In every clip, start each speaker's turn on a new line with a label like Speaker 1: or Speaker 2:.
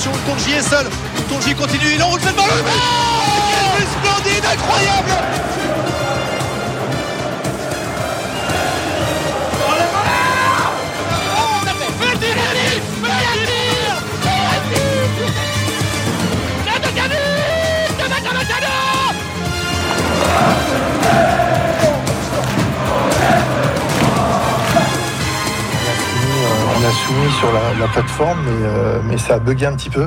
Speaker 1: attention, Tonji est seul. Tonji continue, il enroule cette balle. Oh Quel but splendide, incroyable
Speaker 2: sur la, la plateforme, mais, euh, mais ça a bugué un petit peu.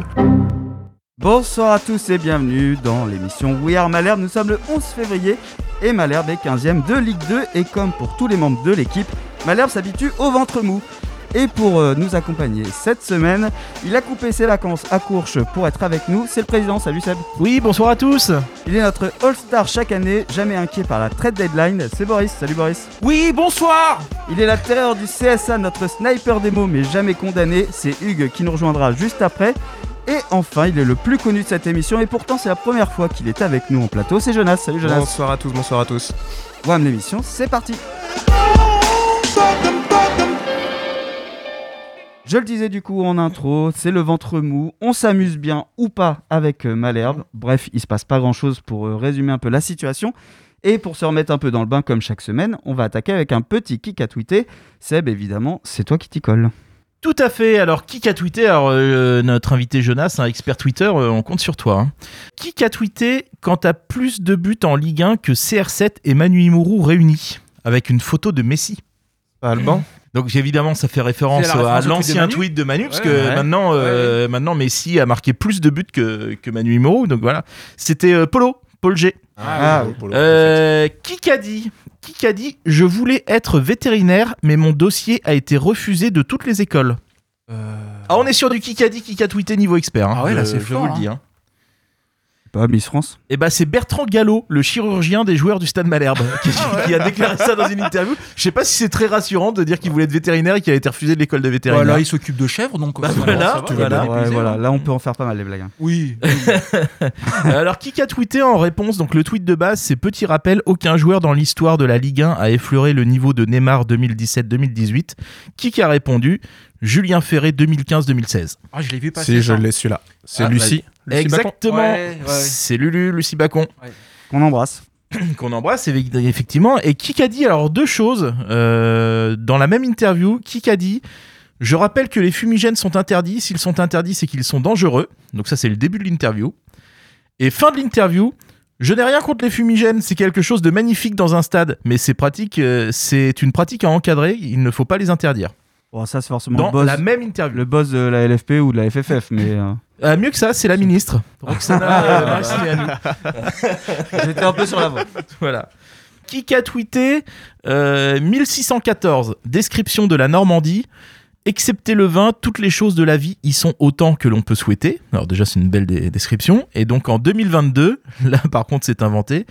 Speaker 3: Bonsoir à tous et bienvenue dans l'émission We Are Malherbe. Nous sommes le 11 février et Malherbe est 15ème de Ligue 2 et comme pour tous les membres de l'équipe, Malherbe s'habitue au ventre mou. Et pour euh, nous accompagner cette semaine, il a coupé ses vacances à Courche pour être avec nous. C'est le président, salut Seb.
Speaker 4: Oui, bonsoir à tous.
Speaker 3: Il est notre All-Star chaque année, jamais inquiet par la trade deadline. C'est Boris, salut Boris.
Speaker 4: Oui, bonsoir.
Speaker 3: Il est la terreur du CSA, notre sniper démo mais jamais condamné. C'est Hugues qui nous rejoindra juste après. Et enfin, il est le plus connu de cette émission et pourtant c'est la première fois qu'il est avec nous en plateau. C'est Jonas, salut Jonas.
Speaker 5: Bonsoir à tous, bonsoir à tous.
Speaker 3: Wham l'émission, c'est parti. Je le disais du coup en intro, c'est le ventre mou, on s'amuse bien ou pas avec euh, Malherbe. Bref, il se passe pas grand chose pour euh, résumer un peu la situation. Et pour se remettre un peu dans le bain comme chaque semaine, on va attaquer avec un petit kick à tweeter. Seb, évidemment, c'est toi qui t'y colle.
Speaker 4: Tout à fait. Alors, qui a tweeté Alors, euh, notre invité Jonas, un expert Twitter, euh, on compte sur toi. hein. Qui a tweeté quand t'as plus de buts en Ligue 1 que CR7 et Manu Imourou réunis Avec une photo de Messi.
Speaker 5: Pas Alban
Speaker 4: Donc évidemment, ça fait référence,
Speaker 6: la
Speaker 4: à
Speaker 6: référence
Speaker 4: l'ancien tweet de Manu, parce
Speaker 6: Ouais,
Speaker 4: que
Speaker 6: ouais.
Speaker 4: maintenant, euh, maintenant Messi a marqué plus de buts que, que Manu Imourou. Donc voilà, c'était euh, Polo, Paul G.
Speaker 3: Ah, oui.
Speaker 4: Euh, qui a dit? Qui a dit? Je voulais être vétérinaire, mais mon dossier a été refusé de toutes les écoles. Ah, on est sur du qui a dit, qui a tweeté niveau expert. hein.
Speaker 6: Ah ouais, là,
Speaker 4: Je-
Speaker 6: c'est
Speaker 4: je
Speaker 6: fort,
Speaker 4: vous le
Speaker 6: hein.
Speaker 4: dis. hein.
Speaker 3: Pas Miss France.
Speaker 4: Et bah c'est Bertrand Gallo, le chirurgien des joueurs du Stade Malherbe, qui, qui a déclaré ça dans une interview. Je sais pas si c'est très rassurant de dire qu'il voulait être vétérinaire et qu'il a été refusé de l'école de vétérinaire.
Speaker 6: Voilà, il s'occupe de chèvres, donc.
Speaker 4: Bah voilà,
Speaker 6: va,
Speaker 3: Ouais,
Speaker 6: hein.
Speaker 3: là on peut en faire pas mal les blagues. hein.
Speaker 6: Oui.
Speaker 4: Alors, qui a tweeté en réponse? Donc, le tweet de base, c'est petit rappel aucun joueur dans l'histoire de la Ligue 1 a effleuré le niveau de Neymar 2017-2018. Qui a répondu? Julien Ferré 2015-2016.
Speaker 6: Ah, je l'ai vu passer.
Speaker 5: Si, je l'ai celui-là. C'est
Speaker 4: Ah,
Speaker 5: Lucie. Lucie Bacon.
Speaker 4: Exactement.
Speaker 6: Ouais, ouais.
Speaker 4: C'est Lulu, Lucie Bacon,
Speaker 3: On embrasse.
Speaker 4: qu'on embrasse effectivement. Et qui a dit alors deux choses euh, dans la même interview Qui a dit Je rappelle que les fumigènes sont interdits. S'ils sont interdits, c'est qu'ils sont dangereux. Donc, ça, c'est le début de l'interview. Et fin de l'interview. Je n'ai rien contre les fumigènes, c'est quelque chose de magnifique dans un stade, mais c'est pratique, euh, c'est une pratique à encadrer, il ne faut pas les interdire.
Speaker 3: Bon, ça c'est forcément
Speaker 4: Dans
Speaker 3: le boss,
Speaker 4: la même interview.
Speaker 3: le boss de la LFP ou de la FFF, mais euh,
Speaker 4: Ah, mieux que ça, c'est la ministre. Roxana euh,
Speaker 3: j'étais un peu sur la voie.
Speaker 4: Voilà. Qui a tweeté euh, 1614, description de la Normandie. Excepté le vin, toutes les choses de la vie y sont autant que l'on peut souhaiter. Alors déjà, c'est une belle dé- description. Et donc en 2022, là par contre c'est inventé,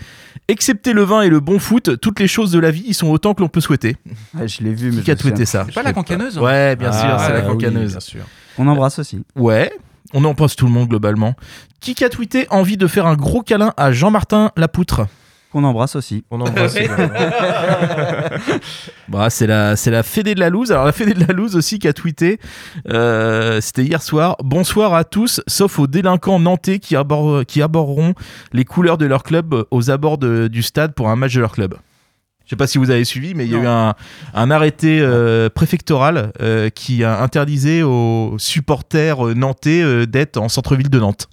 Speaker 4: excepté le vin et le bon foot, toutes les choses de la vie y sont autant que l'on peut souhaiter.
Speaker 3: Ouais, je l'ai vu, mais
Speaker 4: Qui a tweeté ça
Speaker 6: C'est pas la cancaneuse
Speaker 4: Ouais, bien sûr,
Speaker 5: Ah,
Speaker 4: c'est la
Speaker 5: oui,
Speaker 4: cancaneuse.
Speaker 5: bien sûr.
Speaker 3: On embrasse aussi.
Speaker 4: Ouais, on en pense tout le monde globalement. Qui a tweeté envie de faire un gros câlin à Jean-Martin Lapoutre
Speaker 3: Qu'on embrasse aussi.
Speaker 5: On embrasse.
Speaker 4: Bah, c'est la, c'est la Fédé de la Louse. Alors, la Fédé de la Louse aussi qui a tweeté, euh, c'était hier soir. Bonsoir à tous, sauf aux délinquants nantais qui, abor- qui aborderont les couleurs de leur club aux abords de- du stade pour un match de leur club. Je sais pas si vous avez suivi, mais il y a eu un, un arrêté euh, préfectoral euh, qui a interdisé aux supporters euh, nantais euh, d'être en centre-ville de Nantes.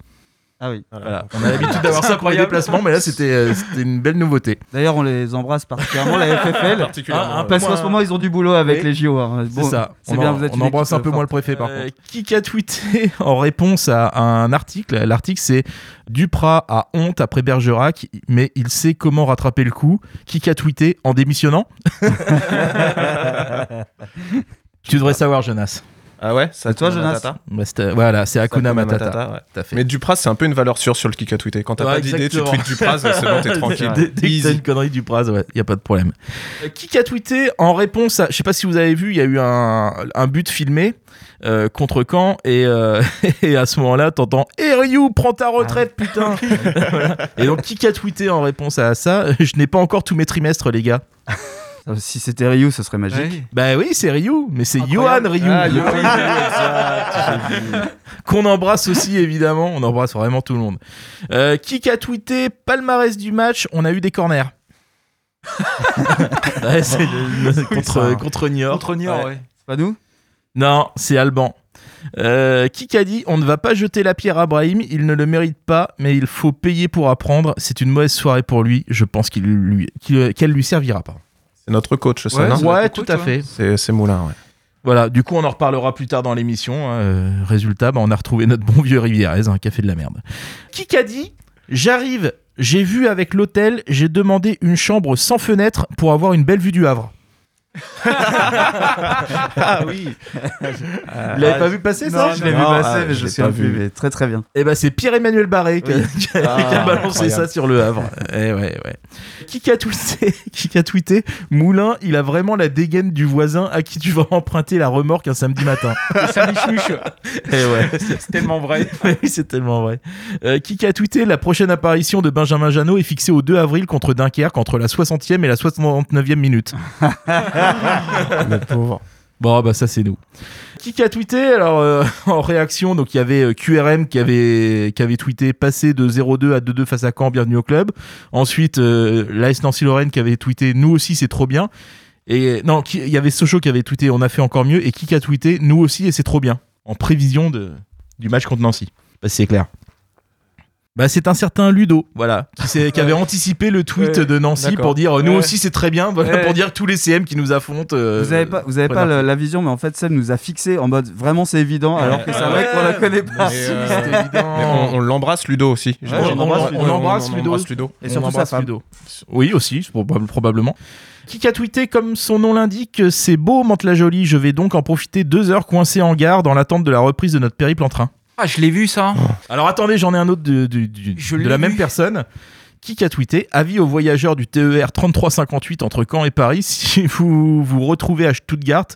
Speaker 3: Ah oui.
Speaker 4: Voilà. On a l'habitude d'avoir ça pour les déplacements, mais là c'était euh, c'était une belle nouveauté.
Speaker 3: D'ailleurs, on les embrasse particulièrement, la FFL.
Speaker 5: Particulièrement,
Speaker 4: Un- un
Speaker 5: ouais.
Speaker 3: Parce qu'en ce moment, ils ont du boulot avec
Speaker 4: Oui.
Speaker 3: les JO. hein.
Speaker 4: C'est ça.
Speaker 3: C'est
Speaker 4: on
Speaker 3: bien,
Speaker 4: en-
Speaker 3: vous êtes
Speaker 4: on embrasse un peu moins le préfet par Euh, contre. qui a tweeté en réponse à un article L'article c'est Duprat a honte après Bergerac, mais il sait comment rattraper le coup. Qui a tweeté en démissionnant Tu devrais savoir, Jonas.
Speaker 5: Ah ouais C'est
Speaker 3: toi, Jonas
Speaker 4: Bah, voilà, c'est Hakuna Matata.
Speaker 5: ouais.
Speaker 4: Tout à fait.
Speaker 5: Mais Dupraz, c'est un peu une valeur sûre sur le kick à tweeter. Quand t'as
Speaker 4: Ouais,
Speaker 5: pas d'idée, tu tweets Dupraz, c'est bon, t'es tranquille.
Speaker 4: Dès, dès que t'as une connerie du Praz, ouais, y a pas de problème. Euh, qui a tweeté en réponse à, je sais pas si vous avez vu, il y a eu un, un but filmé euh, contre Caen et, euh, et à ce moment-là, t'entends "Eh Ryu, prends ta retraite, putain." Voilà. Et donc qui a tweeté en réponse à ça "Je n'ai pas encore tous mes trimestres, les gars."
Speaker 3: Euh, Si c'était Ryu, ce serait magique.
Speaker 4: Bah oui, c'est Ryu, mais c'est Johan. Ryu.
Speaker 6: Ah.
Speaker 4: Qu'on embrasse aussi, évidemment. On embrasse vraiment tout le monde. Euh, qui a tweeté palmarès du match On a eu des corners. ouais, c'est le- le- contre, contre Niort.
Speaker 6: Contre Niort,
Speaker 4: Ouais.
Speaker 6: ouais.
Speaker 3: C'est pas nous?
Speaker 4: Non, c'est Alban. Euh, qui a dit on ne va pas jeter la pierre à Brahim, il ne le mérite pas, mais il faut payer pour apprendre. C'est une mauvaise soirée pour lui. Je pense qu'il lui, qu'il- qu'elle lui servira pas.
Speaker 5: C'est notre coach, ça,
Speaker 6: Ouais,
Speaker 5: non
Speaker 4: tout
Speaker 6: coach,
Speaker 4: à fait.
Speaker 5: C'est c'est Moulin, ouais.
Speaker 4: Voilà, du coup, on en reparlera plus tard dans l'émission. hein. Euh, résultat, bah, on a retrouvé notre bon vieux Rivierez, un café de la merde. Qui a dit J'arrive, j'ai vu avec l'hôtel, j'ai demandé une chambre sans fenêtre pour avoir une belle vue du Havre.
Speaker 6: Ah oui.
Speaker 4: Vous l'avez pas vu passer ça
Speaker 3: Non, je l'ai vu
Speaker 5: Non,
Speaker 3: passer,
Speaker 5: ah,
Speaker 3: mais
Speaker 5: je
Speaker 3: je
Speaker 5: l'ai
Speaker 3: sais
Speaker 5: pas vu.
Speaker 3: Mais très très bien.
Speaker 4: Eh ben c'est Pierre-Emmanuel Barré qui a, qui a- qui a
Speaker 5: Ah,
Speaker 4: balancé
Speaker 5: incroyable.
Speaker 4: ça sur le Havre. Eh ouais, ouais. Qui a tweeté Qui a tweeté Moulin, il a vraiment la dégaine du voisin à qui tu vas emprunter la remorque un samedi matin.
Speaker 6: M'échouche.
Speaker 4: Eh ouais.
Speaker 6: C'est tellement vrai.
Speaker 4: Oui, c'est tellement vrai. Euh, qui a tweeté La prochaine apparition de Benjamin Janot est fixée au 2 avril contre Dunkerque entre la 60e et la 69e minute. Bon, bah ça c'est nous. Qui a tweeté Alors euh, en réaction, donc il y avait euh, QRM qui avait qui avait tweeté passer de 0-2 à 2-2 face à Caen, bienvenue au club. Ensuite, euh, l'AS Nancy Lorraine qui avait tweeté nous aussi c'est trop bien. Et non, il y avait Sochaux qui avait tweeté on a fait encore mieux et qui a tweeté nous aussi et c'est trop bien en prévision du match contre Nancy. Bah, c'est clair. Bah, c'est un certain Ludo, voilà, qui, avait anticipé le tweet
Speaker 6: Ouais,
Speaker 4: de Nancy pour dire nous
Speaker 6: Ouais.
Speaker 4: aussi c'est très bien, voilà,
Speaker 6: Ouais.
Speaker 4: pour dire tous les CM qui nous affrontent. euh,
Speaker 3: Vous avez pas, vous avez la vision, mais en fait, Seb nous a fixé en mode vraiment c'est évident, alors que c'est mec qu'on la connaît pas.
Speaker 5: Mais, euh,
Speaker 4: C'était évident.
Speaker 5: Mais on, on l'embrasse Ludo aussi.
Speaker 3: on
Speaker 4: on l'embrasse, Ludo.
Speaker 5: Ludo.
Speaker 3: Et surtout sa
Speaker 4: embrasse
Speaker 3: femme.
Speaker 4: Ludo. Oui, aussi, probablement. Qui a tweeté comme son nom l'indique, c'est beau, la jolie je vais donc en profiter deux heures coincé en gare dans l'attente de la reprise de notre périple en train.
Speaker 6: Ah, je l'ai vu ça.
Speaker 4: Alors attendez, j'en ai un autre de, de- la même
Speaker 6: vu.
Speaker 4: personne. Qui a tweeté Avis aux voyageurs du E TER 3358 entre Caen et Paris, si vous vous retrouvez à Stuttgart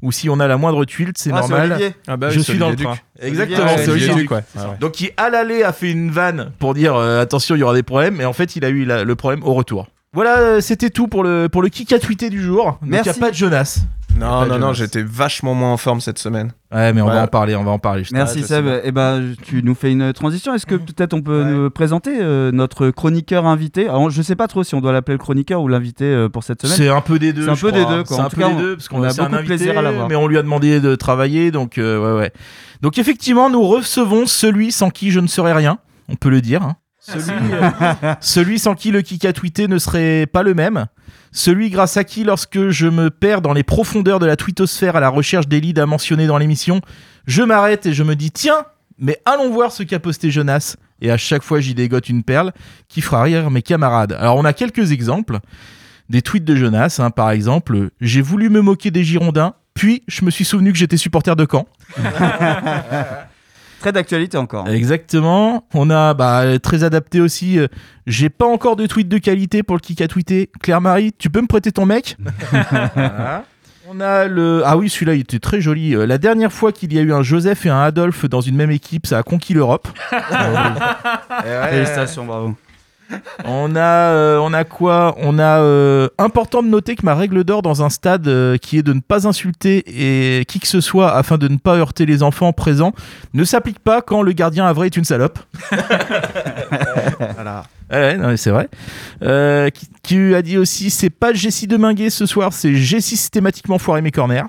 Speaker 4: ou si on a la moindre tuile, c'est
Speaker 3: Ah, c'est
Speaker 4: normal.
Speaker 5: Ah bah
Speaker 4: je suis dans le train. Exactement, c'est
Speaker 5: Olivier Duc, ouais. Ah.
Speaker 4: Donc qui à l'aller a fait une vanne pour dire euh, attention il y aura des problèmes et en fait il a eu la- le problème au retour. Voilà, euh, c'était tout pour le pour le kick à tweeté du jour. Donc il n'y a
Speaker 3: Merci.
Speaker 4: pas de Jonas.
Speaker 5: Non, non,
Speaker 4: de
Speaker 5: non, j'étais vachement moins en forme cette semaine.
Speaker 4: Ouais, mais on
Speaker 5: Ouais.
Speaker 4: va en parler, on va en parler.
Speaker 3: Merci Seb.
Speaker 5: bien.
Speaker 3: Et ben, tu nous fais une transition. Est-ce que peut-être on peut
Speaker 5: Ouais.
Speaker 3: nous présenter euh, notre chroniqueur invité? Alors, je sais pas trop si on doit l'appeler le chroniqueur ou l'invité euh, pour cette semaine.
Speaker 4: C'est un peu des deux.
Speaker 3: C'est un peu des deux, quoi.
Speaker 4: C'est un peu
Speaker 3: cas,
Speaker 4: des deux parce qu'on
Speaker 3: on a beaucoup de
Speaker 4: invité,
Speaker 3: plaisir à l'avoir.
Speaker 4: Mais on lui a demandé de travailler, donc euh, ouais, ouais. Donc effectivement, nous recevons celui sans qui je ne serais rien. On peut le dire. hein. Celui, euh, celui sans qui le kick a tweeté ne serait pas le même. Celui grâce à qui, lorsque je me perds dans les profondeurs de la twittosphère à la recherche des leads à mentionner dans l'émission, je m'arrête et je me dis tiens, mais allons voir ce qu'a posté Jonas. Et à chaque fois, j'y dégote une perle qui fera rire mes camarades. Alors, on a quelques exemples. Des tweets de Jonas, hein, par exemple. J'ai voulu me moquer des Girondins, puis je me suis souvenu que j'étais supporter de Caen.
Speaker 3: Très d'actualité encore.
Speaker 4: Exactement. On a bah, très adapté aussi. euh, J'ai pas encore de tweet de qualité pour le kick à tweeter. Claire-Marie, tu peux me prêter ton mec? Voilà. On a le. Ah oui, celui-là, il était très joli. Euh, La dernière fois qu'il y a eu un Joseph et un Adolphe dans une même équipe, ça a conquis l'Europe.
Speaker 3: Félicitations, bravo.
Speaker 4: On a, euh, on a quoi? On a euh, important de noter que ma règle d'or dans un stade euh, qui est de ne pas insulter et qui que ce soit afin de ne pas heurter les enfants présents ne s'applique pas quand le gardien vrai est une salope.
Speaker 5: Voilà.
Speaker 4: Ouais, c'est vrai. Qui, qui a dit aussi c'est pas Jessie Deminguet ce soir, c'est j'ai systématiquement foiré mes corners.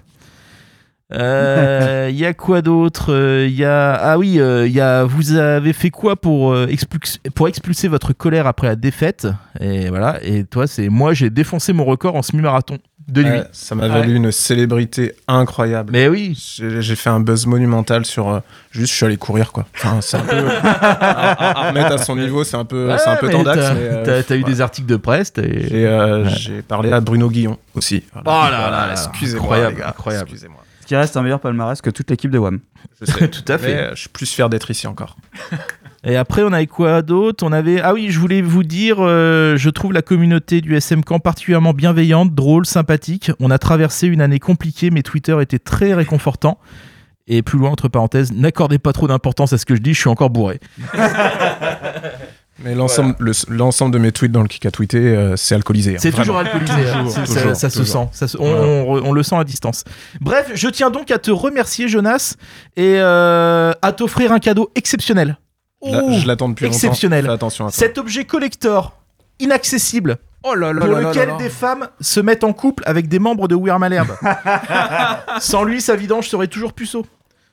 Speaker 4: Euh, Il y a quoi d'autre Euh, Il y a ah oui, euh, il y a vous avez fait quoi pour euh, expulser, pour expulser votre colère après la défaite? Et voilà. Et toi, c'est moi, j'ai défoncé mon record en semi-marathon de nuit.
Speaker 5: Ouais, ça m'a valu une célébrité incroyable.
Speaker 4: Mais oui,
Speaker 5: J'ai fait un buzz monumental sur. euh, juste, je suis allé courir, quoi. Enfin, c'est un peu. à, à- à remettre à son niveau, c'est un peu, c'est un
Speaker 4: Ouais,
Speaker 5: peu tendax.
Speaker 4: t'as-
Speaker 5: mais, euh,
Speaker 4: T'as t'as eu
Speaker 5: ouais.
Speaker 4: des articles de presse. t'as-
Speaker 5: J'ai euh,
Speaker 4: Ouais.
Speaker 5: j'ai parlé à Bruno Guillon aussi.
Speaker 4: Oh là là là,
Speaker 5: excusez-moi.
Speaker 4: incroyable,
Speaker 5: les gars,
Speaker 4: incroyable.
Speaker 5: Excusez-moi.
Speaker 3: Ce qui reste un meilleur palmarès que toute l'équipe de WAM.
Speaker 5: Je sais.
Speaker 4: Tout à fait.
Speaker 5: Mais, euh, je suis plus fier d'être ici encore.
Speaker 4: Et après, on avait quoi d'autre? On avait ah oui, je voulais vous dire, euh, je trouve la communauté du SM Camp particulièrement bienveillante, drôle, sympathique. On a traversé une année compliquée, mais Twitter était très réconfortant. Et plus loin, entre parenthèses, n'accordez pas trop d'importance à ce que je dis, je suis encore bourré.
Speaker 5: Mais l'ensemble le- l'ensemble de mes tweets dans le kick à tweeter, euh, c'est alcoolisé. hein,
Speaker 4: C'est toujours alcoolisé, hein.
Speaker 5: Toujours,
Speaker 4: C'est- ça,
Speaker 5: toujours,
Speaker 4: ça se
Speaker 5: toujours.
Speaker 4: sent. Ça se- on, on- on le sent à distance. Bref, je tiens donc à te remercier, Jonas, et euh, à t'offrir un cadeau exceptionnel.
Speaker 5: La-
Speaker 4: Oh,
Speaker 5: Je l'attends depuis longtemps.
Speaker 4: exceptionnel.
Speaker 5: Attention à.
Speaker 4: Cet objet collector inaccessible
Speaker 5: Oh là là
Speaker 4: pour
Speaker 5: là
Speaker 4: lequel
Speaker 5: là là.
Speaker 4: des femmes se mettent en couple avec des membres de We Are Malherbe. Sans lui, sa vidange serait toujours puceau.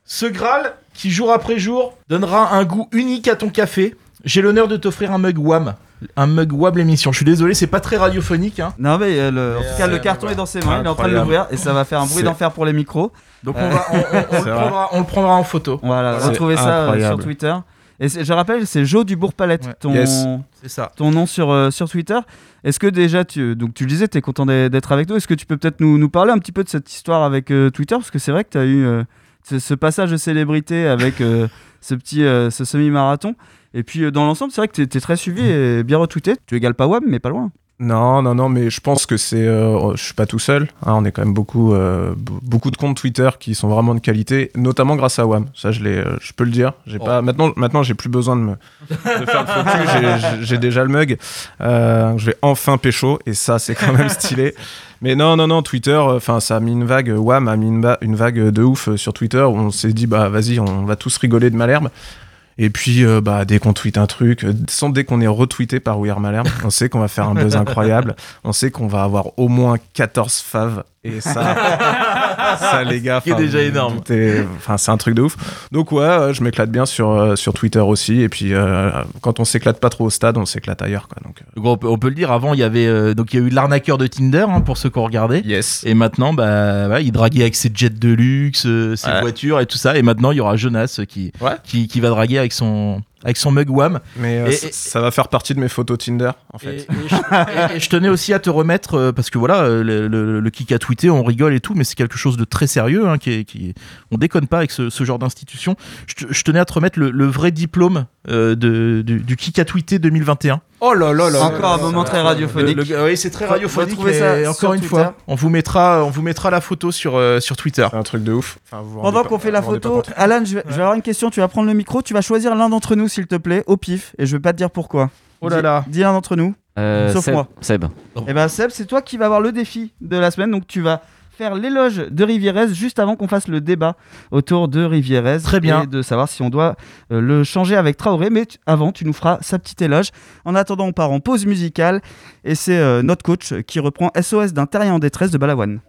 Speaker 4: Ce Graal, qui jour après jour donnera un goût unique à ton café, j'ai l'honneur de t'offrir un mug WAM. Un mug WAM l'émission. Je suis désolé, c'est pas très radiophonique. Hein.
Speaker 3: Non mais euh, le- en tout cas le
Speaker 5: euh,
Speaker 3: carton est dans ses mains, il est en train de l'ouvrir et ça va faire un bruit d'enfer pour les micros.
Speaker 4: Donc on, va, on, on- on le prendra, on le prendra en photo.
Speaker 3: Voilà, retrouvez ça euh, sur. Twitter. Et je rappelle, c'est Jo du Bourg-Palette,
Speaker 4: Ouais.
Speaker 3: ton,
Speaker 5: Yes.
Speaker 4: C'est ça.
Speaker 3: ton nom sur, euh, sur Twitter. Est-ce que déjà, tu, donc tu le disais, tu es content d'être avec nous. Est-ce que tu peux peut-être nous, nous parler un petit peu de cette histoire avec euh, Twitter? Parce que c'est vrai que tu as eu euh, ce, ce passage de célébrité avec euh, ce petit euh, ce semi-marathon. Et puis euh, dans l'ensemble, c'est vrai que tu es, très suivi et bien retweeté. Tu égales pas WAM, mais pas loin.
Speaker 5: Non, non, non, mais je pense que c'est. euh, je suis pas tout seul. hein, on est quand même beaucoup, euh, beaucoup de comptes Twitter qui sont vraiment de qualité, notamment grâce à WAM. Ça, je l'ai, euh, je peux le dire. J'ai
Speaker 4: Oh.
Speaker 5: pas. Maintenant, maintenant, j'ai plus besoin de me de faire le focus. J'ai- déjà le mug. Euh, je vais enfin pécho et ça, c'est quand même stylé. Mais non, non, non, Twitter. Enfin, ça a mis une vague. WAM a mis une, une vague de ouf sur Twitter où on s'est dit, bah, vas-y, on va tous rigoler de Malherbe. Et puis, euh, bah, dès qu'on tweet un truc, euh, sans dès qu'on est retweeté par We Are Malherbe, on sait qu'on va faire un buzz incroyable. On sait qu'on va avoir au moins 14 faves. Et ça, ça les gars,
Speaker 4: Qui est
Speaker 5: enfin,
Speaker 4: déjà énorme.
Speaker 5: Enfin, c'est un truc de ouf. Donc ouais, euh, je m'éclate bien sur, euh, sur Twitter aussi. Et puis, euh, quand on s'éclate pas trop au stade, on s'éclate ailleurs. Quoi. Donc, euh,
Speaker 4: Donc, on, peut, on peut le dire, avant, il y avait euh, donc il y a eu l'arnaqueur de Tinder, hein, pour ceux qui ont regardé.
Speaker 5: yes.
Speaker 4: Et maintenant, bah, il draguait avec ses jets de luxe, ses
Speaker 5: Ouais.
Speaker 4: voitures et tout ça. Et maintenant, il y aura Jonas qui,
Speaker 5: Ouais.
Speaker 4: qui, qui va draguer avec son, avec son mug WAM.
Speaker 5: Mais euh,
Speaker 4: Et-
Speaker 5: ça-
Speaker 4: et-
Speaker 5: ça va faire partie de mes photos Tinder, en fait.
Speaker 4: et je, tenais aussi à te remettre, euh, parce que voilà, euh, le, le, le kick a tweeté, on rigole et tout, mais c'est quelque chose de très sérieux. Hein, qui, on déconne pas avec ce, ce genre d'institution. Je, te- je tenais à te remettre le, le vrai diplôme euh, de, du, du kick a tweeté 2021.
Speaker 5: Oh là là là.
Speaker 3: Encore un moment très radiophonique.
Speaker 4: Le- le- oui, c'est très radiophonique.
Speaker 3: ça
Speaker 4: encore une
Speaker 3: Twitter.
Speaker 4: fois, on vous mettra, on vous mettra la photo sur, euh, sur Twitter.
Speaker 5: C'est un truc de ouf. Enfin, vous
Speaker 3: Pendant qu'on fait la photo. Alan, je vais, je vais avoir une question. Tu vas prendre le micro, tu vas choisir l'un d'entre nous, s'il te plaît, au pif. Et je vais pas te dire pourquoi.
Speaker 4: Oh là
Speaker 3: Dis-
Speaker 4: là.
Speaker 3: Dis l'un d'entre nous.
Speaker 7: Euh,
Speaker 3: Sauf
Speaker 7: Seb,
Speaker 3: moi.
Speaker 7: Seb.
Speaker 3: Et ben Seb, c'est toi qui vas avoir le défi de la semaine. Donc tu vas faire l'éloge de Rivierez juste avant qu'on fasse le débat autour de Rivierez.
Speaker 4: Très bien.
Speaker 3: Et de savoir si on doit euh, le changer avec Traoré. Mais tu- avant, tu nous feras sa petite éloge. En attendant, on part en pause musicale. Et c'est euh, notre coach qui reprend SOS d'un terrien en détresse de Balavoine.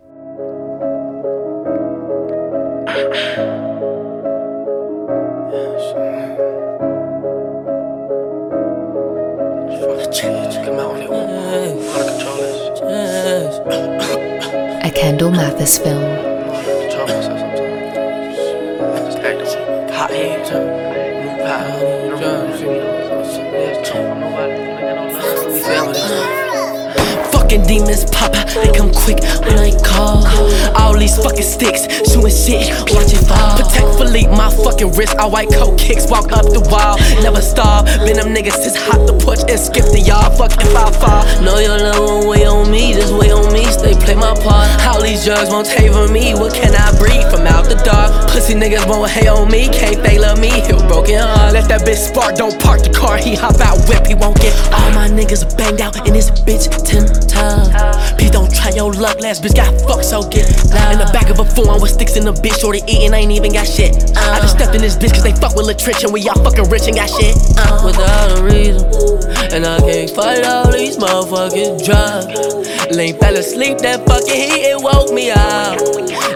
Speaker 8: A Kendall Mathis film.
Speaker 9: Fucking demons pop, they come quick when I call. All these fucking sticks, shooting shit, watch it fall. Protect my fucking wrist, I white coat kicks, walk up the wall, never stop. Been them niggas just hop the porch and skip the yard. Fuck if I fall. Know your love won't on me, just wait on me, stay play my part. All these drugs won't favor me, what can I breathe from out the dark? Pussy niggas won't hate on me, can't they love me, he'll broken heart. Let that bitch spark, don't park the car, he hop out, whip, he won't get. All my niggas banged out in this bitch ten. Please don't try your luck, last bitch got fucked, so get loud. In the back of a phone with sticks in the bitch, shorty eating, I ain't even got shit. I just stepped in this bitch cause they fuck with Latricia, and we all fucking rich and got shit. Uh, without a reason, and I can't fight all these motherfucking drugs. Lane fell asleep, that fucking heat, it woke me up.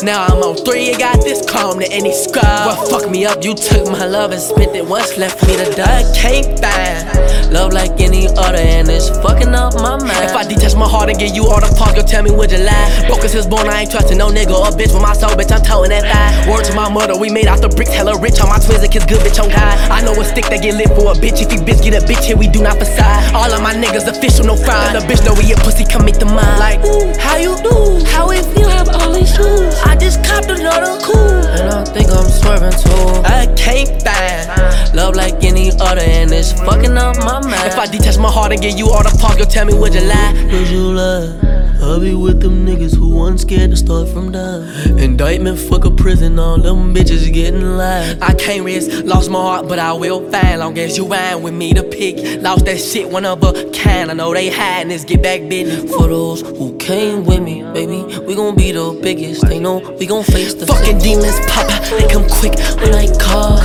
Speaker 9: Now I'm on three, you got this calm to any scrub. What fuck me up, you took my love and spent it once, left me to die, can't find love like any other, and it's fucking up my mind. If I detach my heart and give you all the park, you'll tell me would you lie? Broke as his bone, I ain't trusting no nigga or bitch with my soul, bitch, I'm towing that thigh. Word to my mother, we made out the bricks, hella rich on my twins, and kids good, bitch, on God. I know a stick that get lit for a bitch, if you bitch get a bitch here, we do not facade. All of my niggas official, no fine. The bitch know we a pussy, come meet the mind. Like, how you do? How if you have all these shoes? I just copped another cool, and I think I'm swerving too. I can't find love like any other, and it's fucking up my mind. If I detach my heart and give you all the park, you'll tell me would you lie? I'll be with them niggas who one scared to start from down. Indictment, fuck a prison, all them bitches getting live. I can't risk, lost my heart, but I will find. Long as you ride with me to pick. Lost that shit one of a kind. I know they hiding this get back business. For those who came with me, baby, we gon' be the biggest. They know we gon' face the fucking demons pop. They come quick when I call.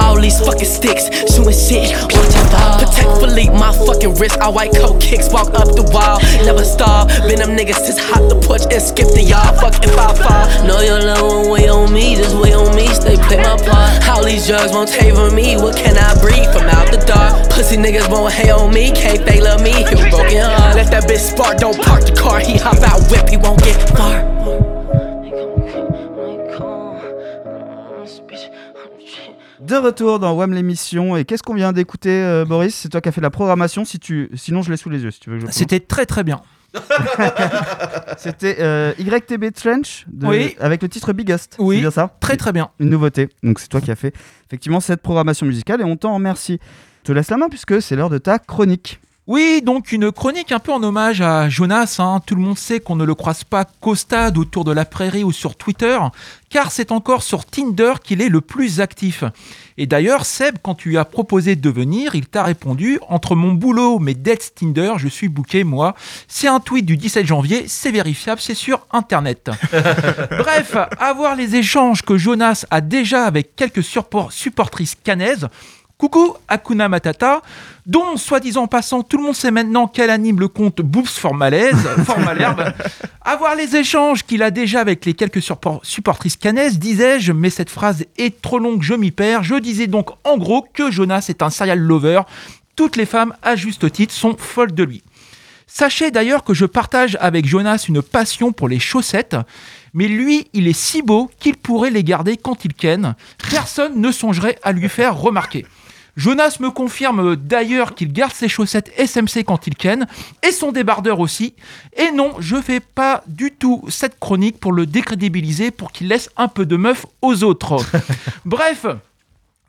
Speaker 9: All these fucking sticks, shooting shit, watching fall. Protect Philippe, my fucking wrist. I white coat kicks, walk up the wall. Never stop. Been them niggas just hot the porch and skip the yard. Fuck if I fall. Know your love won't wait on me, just wait on me. Stay play my part. All these drugs won't favor me. What can I breathe? From out the dark? Pussy niggas won't hate on me. Can't fake love me. He a broken heart. Let that bitch spark. Don't park the car. He hop out, whip. He won't get far.
Speaker 3: De retour dans WAM l'émission. Et qu'est-ce qu'on vient d'écouter, euh, Boris? C'est toi qui as fait la programmation. Si tu... Sinon, je l'ai sous les yeux si tu veux. que je le
Speaker 6: C'était très très bien.
Speaker 3: C'était euh, YTB Trench de-
Speaker 6: Oui.
Speaker 3: avec le titre Biggest.
Speaker 6: Oui.
Speaker 3: C'est bien ça
Speaker 6: Très très bien.
Speaker 3: Une nouveauté. Donc c'est toi qui as fait effectivement cette programmation musicale et on t'en remercie. Je te laisse la main puisque c'est l'heure de ta chronique.
Speaker 6: Oui, donc une chronique un peu en hommage à Jonas. hein. Tout le monde sait qu'on ne le croise pas qu'au stade, autour de la prairie ou sur Twitter, car c'est encore sur Tinder qu'il est le plus actif. Et d'ailleurs, Seb, quand tu lui as proposé de venir, il t'a répondu Entre mon boulot, mes dettes Tinder, je suis booké, moi. C'est un tweet du 17 janvier, c'est vérifiable, c'est sur Internet. Bref, à voir les échanges que Jonas a déjà avec quelques supportrices canaises. Coucou Akuna Matata, dont, soi-disant passant, tout le monde sait maintenant qu'elle anime le compte Boobs for Malaise, for Malherbe. À voir les échanges qu'il a déjà avec les quelques supportrices canaises, disais-je, mais cette phrase est trop longue, je m'y perds. Je disais donc en gros que Jonas est un serial lover. Toutes les femmes, à juste titre, sont folles de lui. Sachez d'ailleurs que je partage avec Jonas une passion pour les chaussettes, mais lui, il est si beau qu'il pourrait les garder quand il ken. Personne ne songerait à lui faire remarquer. Jonas me confirme d'ailleurs qu'il garde ses chaussettes SMC quand il ken, et son débardeur aussi. Et non, je fais pas du tout cette chronique pour le décrédibiliser, pour qu'il laisse un peu de meuf aux autres. Bref,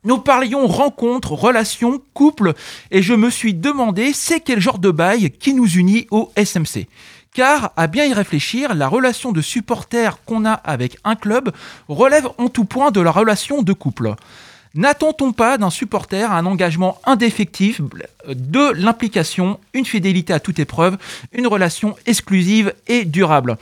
Speaker 6: nous parlions rencontres, relations, couple, et je me suis demandé c'est quel genre de bail qui nous unit au SMC. Car, à bien y réfléchir, la relation de supporter qu'on a avec un club relève en tout point de la relation de couple. N'attend-on pas d'un supporter un engagement indéfectible, de l'implication, une fidélité à toute épreuve, une relation exclusive et durable?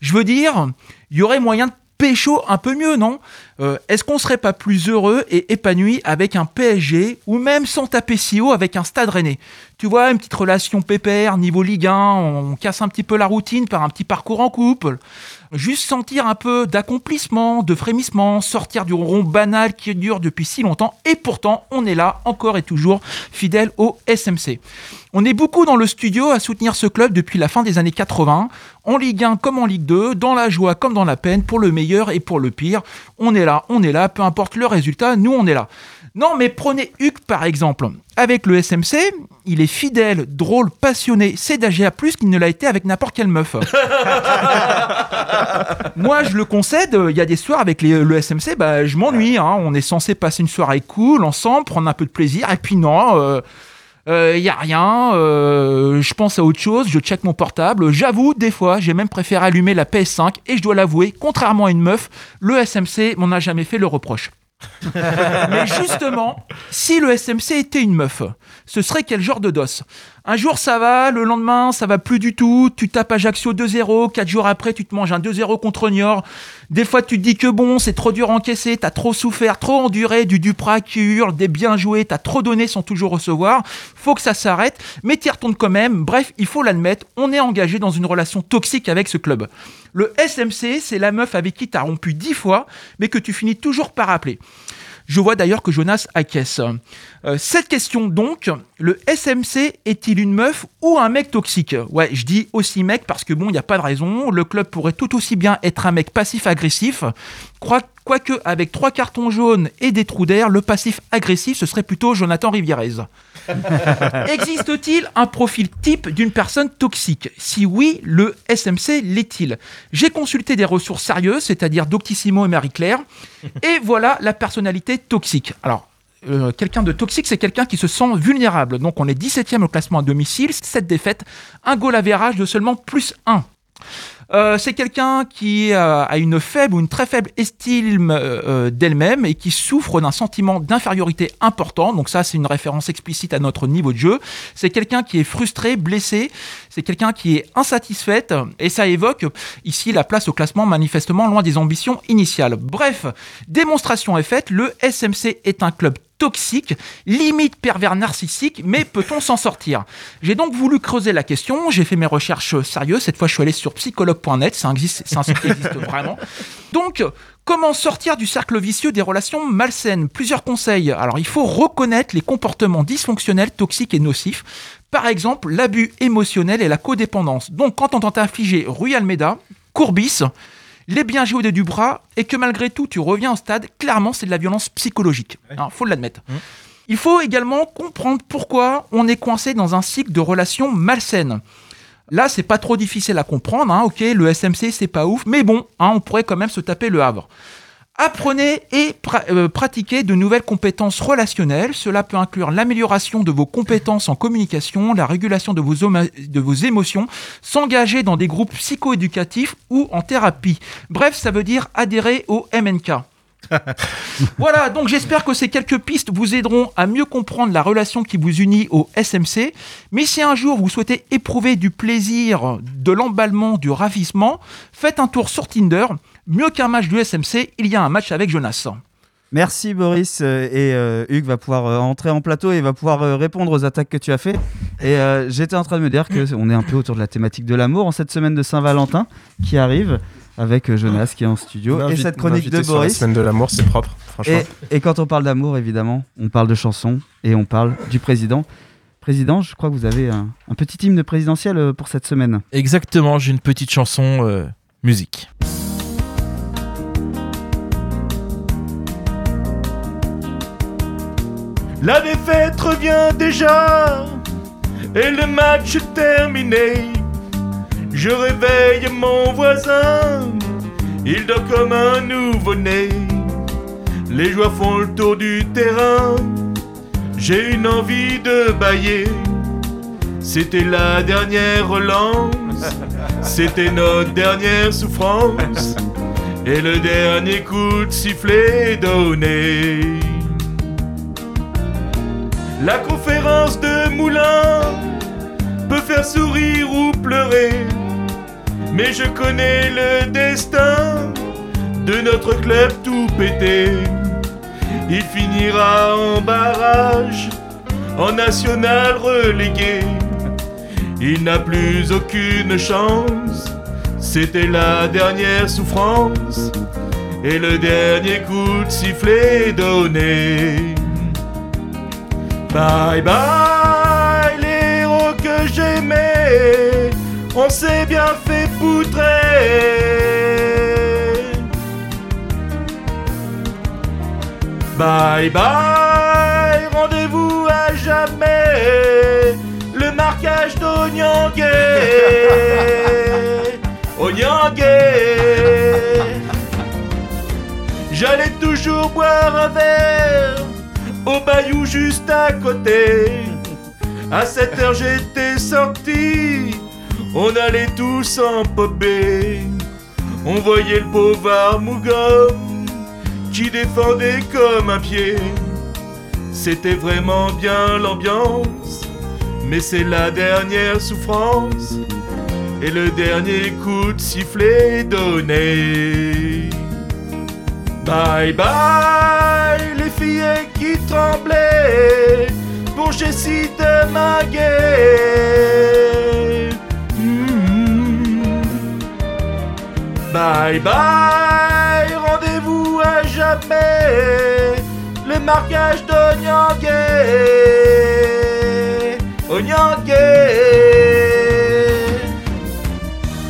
Speaker 6: Je veux dire, il y aurait moyen de pécho un peu mieux, non? Euh, Est-ce qu'on serait pas plus heureux et épanoui avec un PSG ou même sans taper si haut avec un stade rennais? Tu vois, une petite relation pépère, niveau Ligue 1, on casse un petit peu la routine par un petit parcours en couple. Juste sentir un peu d'accomplissement, de frémissement, sortir du rond banal qui dure depuis si longtemps et pourtant on est là encore et toujours fidèle au SMC. On est beaucoup dans le studio à soutenir ce club depuis la fin des années 80, en Ligue 1 comme en Ligue 2, dans la joie comme dans la peine, pour le meilleur et pour le pire. On est là, on est là, peu importe le résultat, nous on est là. Non, mais prenez Huck par exemple. Avec le SMC, il est fidèle, drôle, passionné, sédagé plus qu'il ne l'a été avec n'importe quelle meuf. Moi, je le concède, il y a des soirs avec les- le SMC, bah, je m'ennuie. hein. On est censé passer une soirée cool, ensemble, prendre un peu de plaisir, et puis non. euh, il y a rien, euh, je pense à autre chose, je check mon portable. J'avoue, des fois, j'ai même préféré allumer la PS5 et je dois l'avouer, contrairement à une meuf, le SMC m'en a jamais fait le reproche. Mais justement, si le SMC était une meuf, ce serait quel genre de dos? Un jour ça va, le lendemain ça va plus du tout, tu tapes Ajaccio 2-0, quatre jours après tu te manges un 2-0 contre Niort. Des fois tu te dis que bon, c'est trop dur à encaisser, t'as trop souffert, trop enduré, du Duprat qui hurle, des bien joués, t'as trop donné sans toujours recevoir. Faut que ça s'arrête, mais t'y retournes quand même. Bref, il faut l'admettre, on est engagé dans une relation toxique avec ce club. Le SMC, c'est la meuf avec qui t'as rompu dix fois, mais que tu finis toujours par appeler. Je vois d'ailleurs que Jonas acquiesce. Euh, cette question donc, le SMC est-il une meuf ou un mec toxique? Ouais, je dis aussi mec parce que bon, il n'y a pas de raison. Le club pourrait tout aussi bien être un mec passif-agressif. Crois- Quoique, avec trois cartons jaunes et des trous d'air, le passif agressif, ce serait plutôt Jonathan Rivierez. Existe-t-il un profil type d'une personne toxique? Si oui, le SMC l'est-il? J'ai consulté des ressources sérieuses, c'est-à-dire Doctissimo et Marie-Claire, et voilà la personnalité toxique. Alors, euh, quelqu'un de toxique, c'est quelqu'un qui se sent vulnérable. Donc, on est 17e au classement à domicile, 7 défaites, un goal à verrage de seulement plus 1. Euh, c'est quelqu'un qui euh, a une faible ou une très faible estime euh, d'elle-même et qui souffre d'un sentiment d'infériorité important. Donc ça, c'est une référence explicite à notre niveau de jeu. C'est quelqu'un qui est frustré, blessé. C'est quelqu'un qui est insatisfaite et ça évoque ici la place au classement manifestement loin des ambitions initiales. Bref, démonstration est faite. Le SMC est un club toxique, limite pervers narcissique, mais peut-on s'en sortir? J'ai donc voulu creuser la question, j'ai fait mes recherches sérieuses, cette fois je suis allé sur psychologue.net, c'est un, site qui existe vraiment. Donc, comment sortir du cercle vicieux des relations malsaines? Plusieurs conseils. Alors, il faut reconnaître les comportements dysfonctionnels, toxiques et nocifs. Par exemple, l'abus émotionnel et la codépendance. Donc, quand on tente infliger Rue Almeida, Courbis, les biens géodés du bras et que malgré tout tu reviens au stade, clairement c'est de la violence psychologique. Il faut l'admettre. Il faut également comprendre pourquoi on est coincé dans un cycle de relations malsaines. Là, c'est pas trop difficile à comprendre. hein. Ok, le SMC, c'est pas ouf, mais bon, hein, on pourrait quand même se taper le Havre. Apprenez et pra- euh, pratiquez de nouvelles compétences relationnelles. Cela peut inclure l'amélioration de vos compétences en communication, la régulation de vos, de vos émotions, s'engager dans des groupes psychoéducatifs ou en thérapie. Bref, ça veut dire adhérer au MNK. voilà, donc j'espère que ces quelques pistes vous aideront à mieux comprendre la relation qui vous unit au SMC. Mais si un jour vous souhaitez éprouver du plaisir, de l'emballement, du ravissement, faites un tour sur Tinder. Mieux qu'un match du SMC, il y a un match avec Jonas.
Speaker 3: Merci Boris euh, et euh, Hugues va pouvoir euh, entrer en plateau et va pouvoir euh, répondre aux attaques que tu as fait. Et euh, j'étais en train de me dire que on est un peu autour de la thématique de l'amour en cette semaine de Saint-Valentin qui arrive avec Jonas qui est en studio et cette chronique de
Speaker 5: m'inviter sur la
Speaker 3: Boris.
Speaker 5: semaine de l'amour, c'est propre, franchement.
Speaker 3: Et, et quand on parle d'amour, évidemment, on parle de chansons et on parle du président. Président, je crois que vous avez un, un petit hymne présidentiel pour cette semaine.
Speaker 4: Exactement, j'ai une petite chanson euh, musique. La défaite revient déjà et le match est terminé. Je réveille mon voisin, il dort comme un nouveau-né. Les joueurs font le tour du terrain, j'ai une envie de bailler. C'était la dernière relance, c'était notre dernière souffrance et le dernier coup de sifflet donné. La conférence de Moulin peut faire sourire ou pleurer, mais je connais le destin de notre club tout pété. Il finira en barrage, en national relégué. Il n'a plus aucune chance, c'était la dernière souffrance et le dernier coup de sifflet donné. Bye bye les héros que j'aimais, on s'est bien fait poutrer. Bye bye, rendez-vous à jamais, le marquage d'Onyangé. Onyangé. J'allais toujours boire un verre au bayou juste à côté. À 7 heures j'étais sorti, on allait tous en popper. On voyait le pauvre Armougom qui défendait comme un pied. C'était vraiment bien l'ambiance, mais c'est la dernière souffrance et le dernier coup de sifflet donné. Bye bye les filles qui tremblaient pour Jessie de Maguet. Mm. Bye bye, rendez-vous à jamais, le marquage d'Onyangé. Onyangé.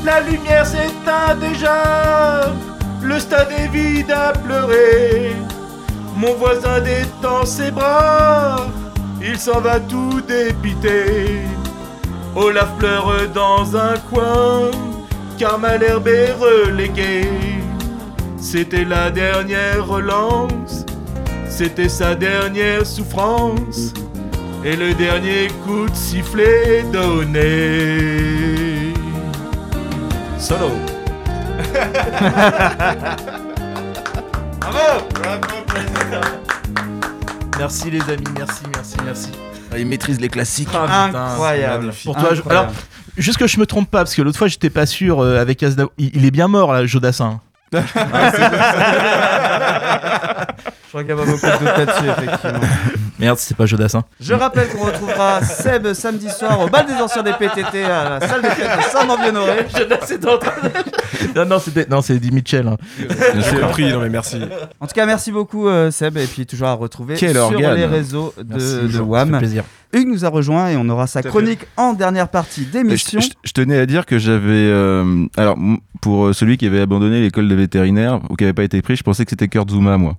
Speaker 4: La lumière s'éteint déjà, le stade est vide à pleurer. Mon voisin détend ses bras, il s'en va tout dépité. Olaf pleure dans un coin, car Malherbe est relégué. C'était la dernière relance, c'était sa dernière souffrance, et le dernier coup de sifflet donné. Solo. Merci les amis, merci, merci, merci.
Speaker 7: Ah, il maîtrise les classiques.
Speaker 4: Ah, putain,
Speaker 3: Incroyable.
Speaker 4: Pour toi, je-
Speaker 3: Incroyable.
Speaker 4: alors, juste que je me trompe pas, parce que l'autre fois j'étais pas sûr euh, avec Asda. Il, il est bien mort là, Jodassin.
Speaker 3: beaucoup de là-dessus, effectivement.
Speaker 4: Merde, c'est pas Jodassin.
Speaker 3: Je rappelle qu'on retrouvera Seb samedi soir au bal des anciens des PTT à la salle de fête de Saint-Mandien-Honoré.
Speaker 4: Jodas est en train de- Non, non, c'était non, c'est Eddie Mitchell. hein.
Speaker 5: J'ai compris, non mais merci.
Speaker 3: En tout cas, merci beaucoup euh, Seb et puis toujours à retrouver
Speaker 7: Quel
Speaker 3: sur
Speaker 7: organe.
Speaker 3: les réseaux de,
Speaker 4: Merci,
Speaker 3: de
Speaker 4: ça fait
Speaker 3: WAM.
Speaker 4: plaisir.
Speaker 3: Hugues nous a rejoint et on aura sa chronique en dernière partie d'émission.
Speaker 7: je- je tenais à dire que j'avais. euh, alors, pour euh, celui qui avait abandonné l'école de vétérinaire ou qui n'avait pas été pris, je pensais que c'était Kurt Zuma, moi.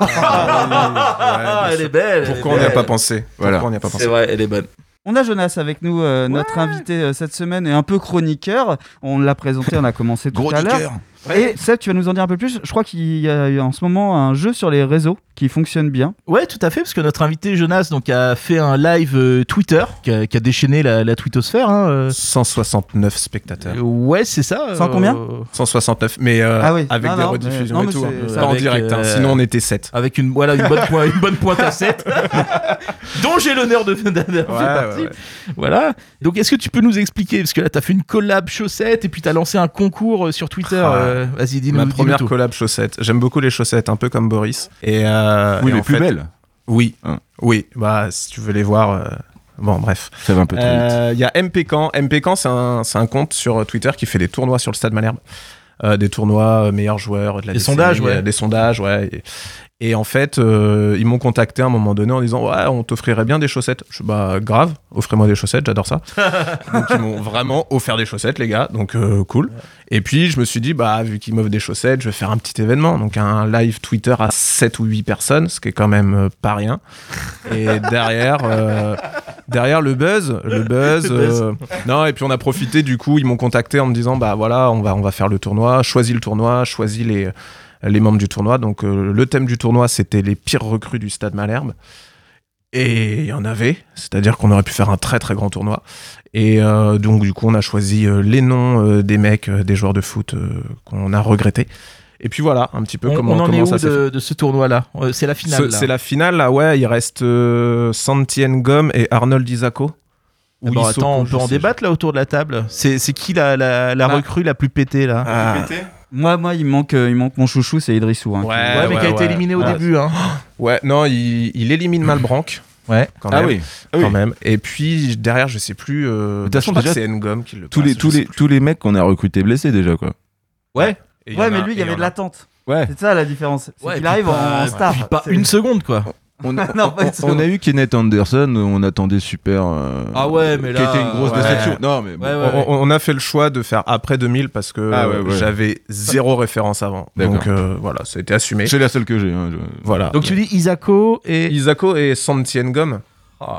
Speaker 4: Ah, elle est belle.
Speaker 5: Pourquoi
Speaker 4: elle
Speaker 5: on
Speaker 4: est
Speaker 5: n'y a pas pensé?
Speaker 7: Voilà.
Speaker 5: Pourquoi on n'y a pas pensé?
Speaker 4: C'est vrai, elle est bonne.
Speaker 3: On a Jonas avec nous, euh, notre invité euh, cette semaine et un peu chroniqueur. On l'a présenté, on a commencé tout
Speaker 7: Gros
Speaker 3: à l'heure. Et Seb, tu vas nous en dire un peu plus. Je crois qu'il y a en ce moment un jeu sur les réseaux qui fonctionne bien.
Speaker 4: Ouais, tout à fait, parce que notre invité Jonas donc a fait un live euh, Twitter qui a, qui a déchaîné la, la twittosphère. Hein, euh.
Speaker 5: 169 spectateurs.
Speaker 4: Euh, Ouais, c'est ça.
Speaker 3: Sans combien
Speaker 5: 169, mais euh,
Speaker 3: Ah oui.
Speaker 5: avec
Speaker 3: Non,
Speaker 5: des
Speaker 3: non,
Speaker 5: rediffusions
Speaker 3: mais- non,
Speaker 5: et tout.
Speaker 3: mais
Speaker 5: hein.
Speaker 3: c'est-
Speaker 5: Pas en direct, hein, sinon on était 7.
Speaker 4: Avec une, voilà, une, bonne, pointe, une bonne pointe à 7, dont j'ai l'honneur de, de- de faire partie.
Speaker 5: ouais, ouais.
Speaker 4: Voilà. Donc, est-ce que tu peux nous expliquer Parce que là, tu as fait une collab chaussette et puis tu as lancé un concours sur Twitter.
Speaker 5: Ah.
Speaker 4: Euh, Vas-y, dis-nous.
Speaker 5: Ma première collab chaussettes. J'aime beaucoup les chaussettes, un peu comme Boris. Et euh,
Speaker 7: Oui,
Speaker 5: et
Speaker 7: les
Speaker 5: en
Speaker 7: plus
Speaker 5: fait-
Speaker 7: belles.
Speaker 5: Oui,
Speaker 7: Hein.
Speaker 5: oui. Bah, si tu veux les voir. euh, Bon, bref.
Speaker 7: Ça va un peu trop vite.
Speaker 5: Il y a. MPCamp, c'est un, c'est un compte sur Twitter qui fait des tournois sur le stade Malherbe. Euh, des tournois euh, meilleurs joueurs de la
Speaker 4: Des
Speaker 5: décennie,
Speaker 4: sondages, ouais.
Speaker 5: Des sondages, ouais. Et, en fait, euh, ils m'ont contacté à un moment donné en disant Ouais, on t'offrirait bien des chaussettes. Je suis bah, grave, offrez-moi des chaussettes, j'adore ça. Donc, ils m'ont vraiment offert des chaussettes, les gars. Donc, euh, cool. Et puis, je me suis dit Bah, vu qu'ils m'offrent des chaussettes, je vais faire un petit événement. Donc, un live Twitter à 7 ou 8 personnes, ce qui est quand même euh, pas rien. Et derrière, derrière le buzz, le buzz. Non, et puis on a profité, du coup, ils m'ont contacté en me disant Bah voilà, on va, on va faire le tournoi, choisis le tournoi, choisis les, les membres du tournoi. Donc, euh, le thème du tournoi, c'était les pires recrues du stade Malherbe. Et il y en avait, c'est-à-dire qu'on aurait pu faire un très très grand tournoi. Et euh, donc, du coup, on a choisi euh, les noms euh, des mecs, euh, des joueurs de foot euh, qu'on a regrettés. Et puis voilà, un petit peu
Speaker 4: On,
Speaker 5: comment,
Speaker 4: on en
Speaker 5: comment
Speaker 4: est
Speaker 5: ça
Speaker 4: où de, de ce tournoi-là? C'est la finale.
Speaker 5: Ce-. C'est la finale, là, ouais. Il reste euh, Santi Ngom et Arnold Isako.
Speaker 4: Ah bon, attends, on peut en débattre là autour de la table. C'est qui la, la, la
Speaker 3: Bah.
Speaker 4: recrue la plus pétée là?
Speaker 5: Ah.
Speaker 3: Moi, moi, il manque, euh, il manque mon chouchou, c'est Idrissou. hein, qui-
Speaker 5: Ouais,
Speaker 4: Ouais, mais qui a été
Speaker 5: ouais.
Speaker 4: éliminé au
Speaker 5: Ah.
Speaker 4: début. Hein.
Speaker 5: Ouais, non, il, il élimine Malbranc.
Speaker 4: Ouais.
Speaker 5: Quand
Speaker 7: Ah
Speaker 5: même,
Speaker 7: oui. Ah
Speaker 5: Quand
Speaker 7: oui.
Speaker 5: même. Et puis derrière, je sais plus. Euh,
Speaker 7: De toute façon, déjà,
Speaker 5: c'est Ngom qui le
Speaker 7: Tous
Speaker 5: passe,
Speaker 7: les, tous,
Speaker 5: sais
Speaker 7: les,
Speaker 5: plus.
Speaker 7: tous les mecs qu'on a recrutés blessés déjà, quoi.
Speaker 4: Ouais.
Speaker 5: Il
Speaker 3: Ouais,
Speaker 5: en
Speaker 3: mais
Speaker 5: a-
Speaker 3: lui, il y avait
Speaker 5: en
Speaker 3: de l'attente.
Speaker 7: Ouais.
Speaker 3: C'est ça la différence.
Speaker 4: Ouais, puis
Speaker 3: arrive
Speaker 4: pas-
Speaker 3: en star.
Speaker 4: puis pas une seconde quoi.
Speaker 7: On,
Speaker 3: Non,
Speaker 7: on a eu Kenneth Anderson, on attendait super. euh,
Speaker 4: Ah ouais, mais
Speaker 7: Qui
Speaker 4: là,
Speaker 7: était une grosse
Speaker 5: ouais.
Speaker 7: déception. Non, mais bon.
Speaker 4: Ouais, ouais, ouais.
Speaker 5: On, on a fait le choix de faire après 2000 parce que
Speaker 7: Ah ouais, ouais.
Speaker 5: j'avais zéro référence avant. Donc euh, voilà, ça a été assumé.
Speaker 7: C'est la seule que j'ai. hein, je-
Speaker 5: Voilà.
Speaker 4: Donc tu dis Isako et.
Speaker 5: Isako et Santi Ngom.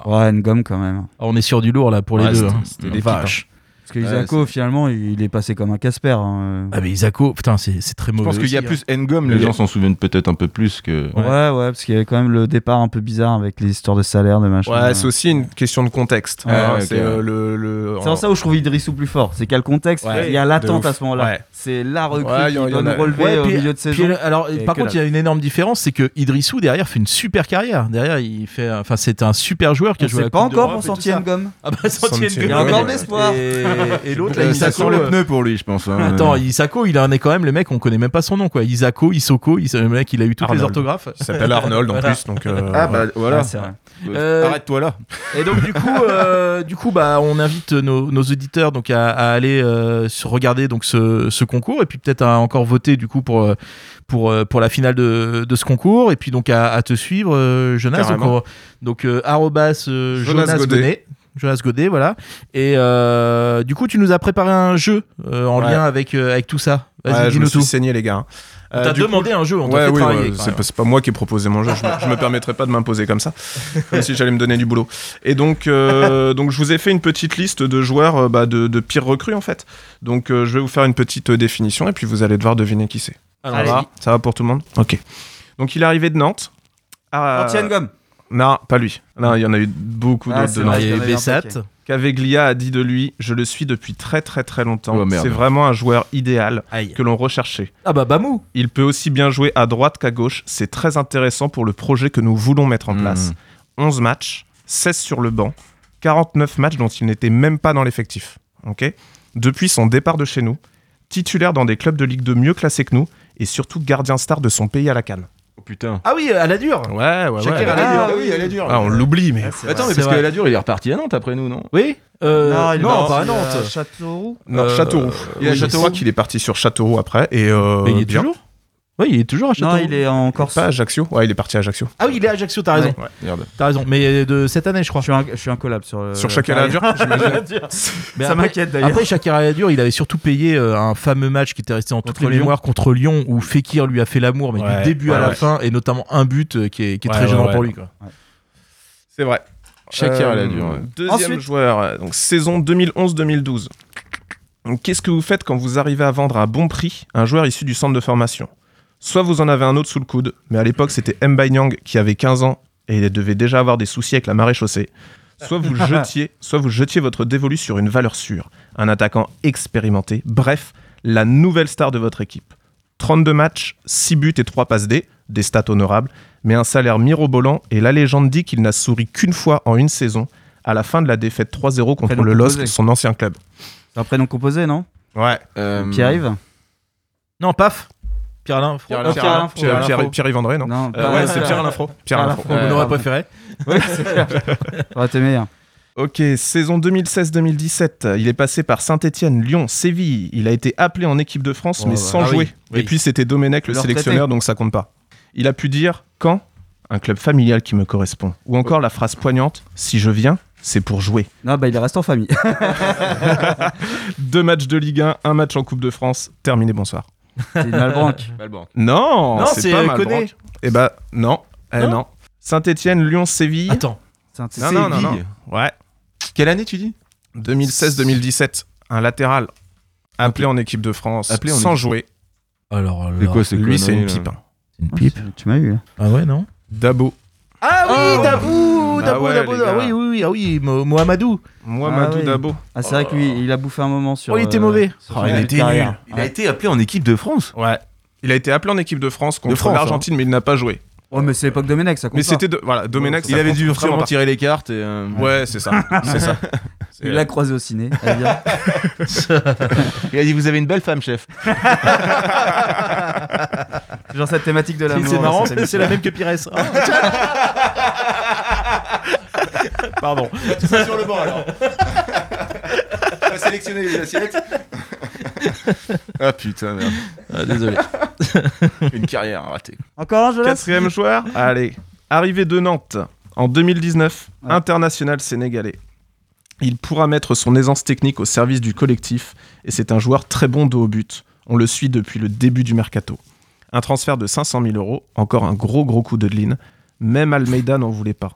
Speaker 3: Ouais, Ngom quand même.
Speaker 4: Ah, on est sur du lourd là pour les
Speaker 5: Ouais,
Speaker 4: deux.
Speaker 5: c'était-
Speaker 4: hein.
Speaker 5: c'était
Speaker 4: Oh,
Speaker 5: des
Speaker 4: vache.
Speaker 3: Parce que
Speaker 7: Ouais,
Speaker 3: Isako, finalement, il est passé comme un Casper. hein.
Speaker 4: Ah mais Isako, putain, c'est c'est très
Speaker 7: Je
Speaker 4: mauvais.
Speaker 7: pense qu'il y a plus Ngom, les
Speaker 5: Le-
Speaker 7: gens s'en souviennent peut-être un peu plus que.
Speaker 3: Ouais, ouais, parce qu'il y avait quand même le départ un peu bizarre avec les histoires de salaire, de machin.
Speaker 5: Ouais, c'est aussi une question de contexte.
Speaker 3: Ouais,
Speaker 5: Hein,
Speaker 7: ouais,
Speaker 5: c'est
Speaker 7: ok,
Speaker 5: euh, le, le-
Speaker 3: C'est en ça où je trouve Idrissou plus fort. C'est qu'il y a le contexte,
Speaker 5: Ouais,
Speaker 3: il y a l'attente à ce moment-là.
Speaker 5: Ouais.
Speaker 3: C'est la recrue
Speaker 5: Ouais,
Speaker 3: qui doit nous
Speaker 5: a-
Speaker 3: relever
Speaker 4: Ouais,
Speaker 3: au
Speaker 4: puis-
Speaker 3: milieu de
Speaker 4: Puis,
Speaker 3: saison.
Speaker 4: alors, par contre, il y a une énorme différence, c'est que Idrissou derrière fait une super carrière. Derrière, il fait, enfin, c'est un super joueur qui a joué la
Speaker 3: pas encore pour
Speaker 4: ça.
Speaker 3: Ngom.
Speaker 4: Ah bah
Speaker 3: Il y a encore
Speaker 5: ouais.
Speaker 4: Et, et l'autre, là,
Speaker 7: Euh, ça
Speaker 4: Isako,
Speaker 7: sent le
Speaker 4: euh,
Speaker 7: pneu pour lui, je pense. hein.
Speaker 4: Attends, Isako, il en est quand même le mec, on connaît même pas son nom quoi. Isako, Isoko, il- le mec, il a eu toutes les
Speaker 5: Arnold.
Speaker 4: orthographes.
Speaker 5: Il s'appelle Arnold en
Speaker 4: Voilà.
Speaker 5: plus. Donc, euh,
Speaker 7: Ah bah voilà.
Speaker 3: Vrai.
Speaker 4: Euh,
Speaker 7: Arrête-toi là.
Speaker 4: Et donc du coup, euh, du coup, bah, on invite nos, nos auditeurs donc à, à aller euh, se regarder donc ce, ce concours et puis peut-être à encore voter du coup pour euh, pour pour la finale de, de ce concours et puis donc à, à te suivre, euh, Jonas. Donc,
Speaker 5: Carrément.
Speaker 4: donc euh, arrobas, euh,
Speaker 5: Jonas
Speaker 4: Jonas,
Speaker 5: Godet.
Speaker 4: Godet. Jonas Godet, voilà. Et euh, du coup, tu nous as préparé un jeu euh, en
Speaker 5: Ouais.
Speaker 4: lien avec euh, avec tout ça. Vas-y,
Speaker 5: ouais, je me
Speaker 4: dis-nous
Speaker 5: suis
Speaker 4: tout.
Speaker 5: saigné, les gars.
Speaker 4: On
Speaker 5: Euh,
Speaker 4: t'a
Speaker 5: du coup-
Speaker 4: demandé un jeu, on t'a
Speaker 5: Ouais,
Speaker 4: fait
Speaker 5: oui,
Speaker 4: travailler.
Speaker 5: c'est pas, c'est pas moi qui ai proposé mon jeu. Je me, je me permettrai pas de m'imposer comme ça, comme si j'allais me donner du boulot. Et donc, euh, donc je vous ai fait une petite liste de joueurs bah, de, de pires recrues en fait. Donc, euh, je vais vous faire une petite définition et puis vous allez devoir deviner qui c'est.
Speaker 4: Alors,
Speaker 5: Ça va Ça va pour tout le monde? Ok. Donc, il est arrivé de Nantes. Ah,
Speaker 3: Etienne Ngom.
Speaker 5: Non, pas lui. Non, il y en a eu beaucoup
Speaker 3: Ah,
Speaker 5: d'autres
Speaker 4: il y avait
Speaker 3: un
Speaker 4: Bessat.
Speaker 5: Caveglia a dit de lui Je le suis depuis très très très longtemps.
Speaker 7: Oh.
Speaker 5: C'est vraiment un joueur idéal
Speaker 4: Aïe.
Speaker 5: que l'on recherchait.
Speaker 4: Ah bah Bamou.
Speaker 5: Il peut aussi bien jouer à droite qu'à gauche. C'est très intéressant pour le projet que nous voulons mettre en place. 11 matchs, 16 sur le banc, 49 matchs dont il n'était même pas dans l'effectif. Ok? Depuis son départ de chez nous, titulaire dans des clubs de Ligue 2 mieux classés que nous et surtout gardien star de son pays à la canne.
Speaker 7: Putain.
Speaker 4: Ah oui, à la dure.
Speaker 5: Ouais, ouais,
Speaker 4: Shakir
Speaker 5: ouais.
Speaker 4: à la
Speaker 3: Ah,
Speaker 4: dure.
Speaker 7: oui, elle est dure.
Speaker 5: Ah, on l'oublie, mais.
Speaker 7: Attends, mais parce
Speaker 4: vrai.
Speaker 7: qu'elle a dur, il est reparti à Nantes après nous, non?
Speaker 4: Oui. Euh,
Speaker 3: non, il est
Speaker 4: non,
Speaker 3: parti
Speaker 4: pas à
Speaker 3: à
Speaker 4: Nantes.
Speaker 3: Châteauroux.
Speaker 5: Non,
Speaker 4: Euh,
Speaker 5: Châteauroux.
Speaker 7: il à Châteauroux
Speaker 5: crois qu'il est parti sur Châteauroux après. Et euh,
Speaker 4: Mais il est
Speaker 5: bien.
Speaker 4: toujours? Oui, il est toujours à
Speaker 3: Non,
Speaker 4: Châteauroux.
Speaker 3: il est en Corse.
Speaker 5: Pas Ajaccio Ouais, il est parti à Ajaccio.
Speaker 4: Ah oui, il est à Ajaccio, t'as raison.
Speaker 5: Ouais.
Speaker 7: Merde.
Speaker 4: T'as raison. Mais de cette année, je crois.
Speaker 3: Je suis un, je suis un collab sur. euh,
Speaker 5: Sur
Speaker 3: la
Speaker 5: Shakira.
Speaker 4: Mais
Speaker 3: Ça
Speaker 4: après-
Speaker 3: m'inquiète d'ailleurs.
Speaker 4: Après, Shakira Adur, il avait surtout payé euh, un fameux match qui était resté en toutes
Speaker 3: Contre
Speaker 4: les mémoires contre Lyon où Fekir lui a fait l'amour, mais
Speaker 5: Ouais,
Speaker 4: du début
Speaker 5: ouais,
Speaker 4: à la
Speaker 5: ouais.
Speaker 4: fin, et notamment un but euh, qui est, qui est
Speaker 5: Ouais,
Speaker 4: très
Speaker 5: ouais,
Speaker 4: gênant
Speaker 5: ouais.
Speaker 4: pour lui. Quoi.
Speaker 5: C'est vrai.
Speaker 7: Shakira, dur.
Speaker 5: Deuxième
Speaker 3: Ensuite-
Speaker 5: joueur, donc saison 2011-2012. Donc, Qu'est-ce que vous faites quand vous arrivez à vendre à bon prix un joueur issu du centre de formation? Soit vous en avez un autre sous le coude, mais à l'époque c'était Mbai Nyang qui avait 15 ans et il devait déjà avoir des soucis avec la marée chaussée. Soit vous jetiez, soit vous jetiez votre dévolu sur une valeur sûre, un attaquant expérimenté, bref, la nouvelle star de votre équipe. 32 matchs, 6 buts et 3 passes D, des stats honorables, mais un salaire mirobolant et la légende dit qu'il n'a souri qu'une fois en une saison, à la fin de la défaite 3-0 contre
Speaker 3: Prénom
Speaker 5: le LOSC, son ancien club.
Speaker 3: C'est un prénom composé, non?
Speaker 5: Ouais.
Speaker 7: Euh,
Speaker 3: Pierre-Yves
Speaker 4: Non, paf Fro-
Speaker 3: Fro.
Speaker 5: Pierre,
Speaker 4: Alain
Speaker 5: Pierre,
Speaker 4: Fro.
Speaker 5: Pierre-Yves André, non Euh, Ouais, c'est Pierre-Alain Fro. Pierre-Alain Fro.
Speaker 4: On aurait préféré.
Speaker 3: Ouais, c'est clair. Été meilleur.
Speaker 5: Ok, saison 2016-2017, il est passé par Saint-Etienne, Lyon, Séville. Il a été appelé en équipe de France,
Speaker 3: Oh,
Speaker 5: mais sans
Speaker 4: Ah
Speaker 5: jouer.
Speaker 4: oui.
Speaker 5: Et puis c'était Domenech, le
Speaker 3: Leur
Speaker 5: sélectionneur, donc ça compte pas. Il a pu dire quand Un club familial qui me correspond. Ou encore la phrase poignante si je viens, c'est pour jouer.
Speaker 3: Non, bah il reste en famille.
Speaker 5: Deux matchs de Ligue 1, un match en Coupe de France. Terminé, bonsoir.
Speaker 3: C'est une Malbranque.
Speaker 5: Non,
Speaker 4: Non,
Speaker 5: c'est pas mal.
Speaker 4: Koné.
Speaker 5: Eh bah non, eh
Speaker 4: Non
Speaker 5: non. Saint-Etienne, Lyon, Séville.
Speaker 4: Attends.
Speaker 3: Un-
Speaker 5: non, non, non, non.
Speaker 7: Séville.
Speaker 5: Ouais.
Speaker 7: Quelle année tu dis?
Speaker 5: 2016-2017, un latéral appelé en équipe de France
Speaker 7: Appelé en
Speaker 5: sans
Speaker 7: équipe.
Speaker 5: jouer.
Speaker 4: Alors,
Speaker 7: C'est quoi
Speaker 5: Lui, c'est une pipe. hein.
Speaker 4: C'est une pipe.
Speaker 3: Tu m'as eu. là.
Speaker 4: Ah ouais, non?
Speaker 5: Dabo.
Speaker 4: Ah oui,
Speaker 3: Oh.
Speaker 4: Dabou
Speaker 5: Ah
Speaker 4: Dabou,
Speaker 5: ouais,
Speaker 4: Dabou,
Speaker 5: les
Speaker 4: ah
Speaker 5: gars.
Speaker 4: oui, oui, oui, ah oui, Mo- Mohamedou.
Speaker 5: Mohamedou
Speaker 3: Ah oui.
Speaker 5: Dabo.
Speaker 3: Ah, c'est vrai que lui, il a bouffé un moment sur.
Speaker 4: Oh, il était
Speaker 3: euh,
Speaker 4: mauvais.
Speaker 3: sur
Speaker 7: Oh,
Speaker 3: son
Speaker 7: il a
Speaker 3: début
Speaker 7: été
Speaker 3: de carrière.
Speaker 7: nul. Il a été appelé en équipe de France.
Speaker 5: Ouais. Il a été appelé en équipe de France contre
Speaker 7: France,
Speaker 5: l'Argentine, mais il n'a pas joué.
Speaker 3: Ouais, mais c'est l'époque de Ménec, ça compte
Speaker 5: Mais c'était de... voilà, Domenech.
Speaker 7: Il avait dû
Speaker 5: vraiment
Speaker 7: sûrement tirer les cartes. Et, euh,
Speaker 5: Ouais, c'est ça. c'est ça.
Speaker 3: Il l'a croisé au ciné.
Speaker 7: Il a dit Vous avez une belle femme, chef.
Speaker 3: Genre cette thématique de l'amour.
Speaker 4: C'est marrant,
Speaker 3: cette
Speaker 4: c'est la même que Pires. Pardon.
Speaker 7: sur le banc alors. Va sélectionner les assiettes. ah putain, merde.
Speaker 4: Ah, désolé.
Speaker 7: Une carrière ratée.
Speaker 3: Encore un, je laisse
Speaker 5: Quatrième joueur. Allez. Arrivé de Nantes en 2019,
Speaker 3: Ouais.
Speaker 5: international sénégalais. Il pourra mettre son aisance technique au service du collectif et c'est un joueur très bon dos au but. On le suit depuis le début du mercato. Un transfert de 500 000 euros, encore un gros gros coup de ligne. Même Almeida n'en voulait pas.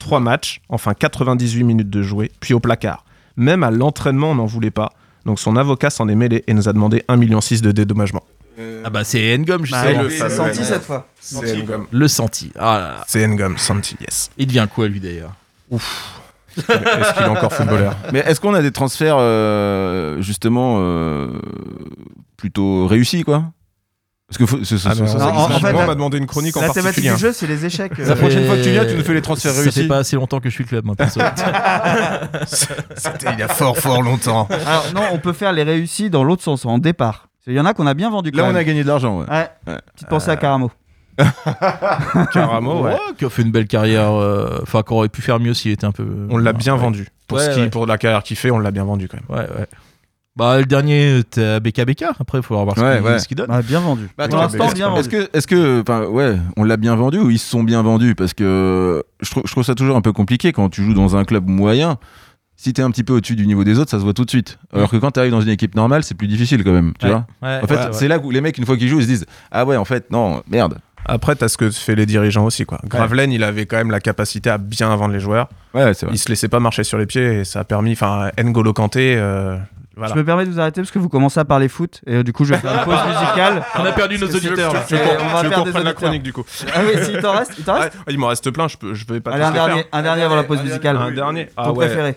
Speaker 5: Trois matchs, enfin 98 minutes de jouer, puis au placard. Même à l'entraînement, on n'en voulait pas. Donc son avocat s'en est mêlé et nous a demandé 1,6 million de dédommagement.
Speaker 4: Ah bah c'est Ngom, je
Speaker 3: Bah,
Speaker 5: le
Speaker 3: s'est
Speaker 5: fameux
Speaker 3: senti cette fois.
Speaker 5: C'est Ngom.
Speaker 4: Le senti. Ah là là.
Speaker 5: C'est Ngom, Santi, yes.
Speaker 4: Il devient quoi lui d'ailleurs?
Speaker 5: Est-ce qu'il est encore footballeur?
Speaker 7: Mais est-ce qu'on a des transferts euh, justement euh, plutôt réussis quoi? Parce que faut- ce- ce-
Speaker 5: Ah,
Speaker 7: ce-
Speaker 5: mais
Speaker 7: ça,
Speaker 5: on-
Speaker 7: ça
Speaker 3: en- en fait,
Speaker 7: pas.
Speaker 5: on
Speaker 3: la-
Speaker 5: m'a demandé une chronique en
Speaker 3: La thématique
Speaker 5: particulier.
Speaker 3: du jeu, c'est les échecs. euh,
Speaker 7: La prochaine fois que tu viens, tu nous fais les
Speaker 4: Ça
Speaker 7: transferts
Speaker 4: fait
Speaker 7: réussis.
Speaker 4: pas assez longtemps que je suis le club, moi, perso.
Speaker 5: C'était il y a fort fort longtemps.
Speaker 3: Alors non, on peut faire les réussis dans l'autre sens, en départ. Il y en a qu'on a bien vendu.
Speaker 7: Là,
Speaker 3: quand
Speaker 7: on a
Speaker 3: même.
Speaker 7: gagné de l'argent. ouais.
Speaker 3: Ouais.
Speaker 7: Ouais.
Speaker 3: Petite pensée à Caramo.
Speaker 5: Caramo, ouais.
Speaker 4: qui a fait une belle carrière. euh, Enfin, qu'on aurait pu faire mieux s'il était un peu.
Speaker 5: On l'a bien
Speaker 4: Ouais.
Speaker 5: vendu. Pour,
Speaker 4: Ouais,
Speaker 5: ce qui,
Speaker 4: ouais.
Speaker 5: pour la carrière qu'il fait, on l'a bien vendu quand même.
Speaker 4: Ouais, ouais. Bah, le dernier, t'as BKBK. Après, il faudra voir ce
Speaker 7: Ouais,
Speaker 4: qu'il
Speaker 7: ouais.
Speaker 4: ce qu'il donne.
Speaker 3: Ouais, bien vendu.
Speaker 7: Bah, attends,
Speaker 3: bien
Speaker 7: Est-ce
Speaker 3: vendu.
Speaker 7: que, est-ce que, enfin, ouais, on l'a bien vendu ou ils se sont bien vendus? Parce que je trouve, je trouve ça toujours un peu compliqué quand tu joues dans un club moyen. Si t'es un petit peu au-dessus du niveau des autres, ça se voit tout de suite. Alors que quand t'arrives dans une équipe normale, c'est plus difficile quand même. Tu
Speaker 4: Ouais.
Speaker 7: vois
Speaker 4: Ouais,
Speaker 7: En fait,
Speaker 4: ouais, ouais.
Speaker 7: c'est là où les mecs, une fois qu'ils jouent, ils se disent Ah ouais, en fait, non, merde.
Speaker 5: Après, t'as ce que fait les dirigeants aussi. quoi. Gravelaine, il avait quand même la capacité à bien vendre les joueurs.
Speaker 7: Ouais, c'est vrai.
Speaker 5: Il se laissait pas marcher sur les pieds et ça a permis. Enfin, N'Golo Kanté. euh, voilà.
Speaker 3: Je me permets de vous arrêter parce que vous commencez à parler foot et euh, du coup je vais faire une pause musicale.
Speaker 4: On a perdu nos auditeurs.
Speaker 3: Et
Speaker 5: qu'on-
Speaker 3: on va faire des
Speaker 5: reprenne la chronique du coup
Speaker 3: Ah oui, si, il t'en reste, il t'en reste
Speaker 5: Ouais, Il m'en reste plein, je, peux, je vais pas
Speaker 3: Allez,
Speaker 5: tous
Speaker 3: un
Speaker 5: les faire.
Speaker 3: dernier, un dernier avant la pause musicale.
Speaker 5: Un dernier. Ah
Speaker 3: Ton
Speaker 5: ouais.
Speaker 3: préféré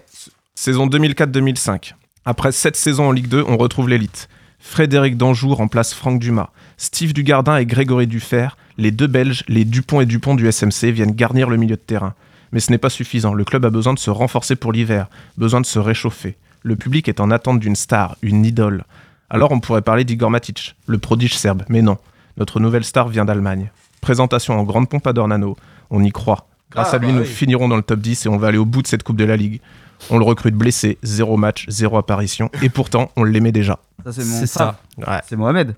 Speaker 5: Saison 2004-2005. Après 7 saisons en Ligue 2, on retrouve l'élite. Frédéric Danjou remplace Franck Dumas. Steve Dugardin et Grégory Dufer, les deux Belges, les Dupont et Dupont du SMC, viennent garnir le milieu de terrain. Mais ce n'est pas suffisant. Le club a besoin de se renforcer pour l'hiver, besoin de se réchauffer. Le public est en attente d'une star, une idole. Alors on pourrait parler d'Igor Matic, le prodige serbe, mais non. Notre nouvelle star vient d'Allemagne. Présentation en grande pompe à Dornano. On y croit. Grâce
Speaker 10: Ah,
Speaker 5: à lui,
Speaker 10: bah
Speaker 5: nous
Speaker 10: oui.
Speaker 5: finirons dans le top 10 et on va aller au bout de cette Coupe de la Ligue. On le recrute blessé, zéro match, zéro apparition, et pourtant on l'aimait déjà.
Speaker 10: Ça, c'est mon
Speaker 4: ça.
Speaker 5: Ouais.
Speaker 10: C'est Mohamed.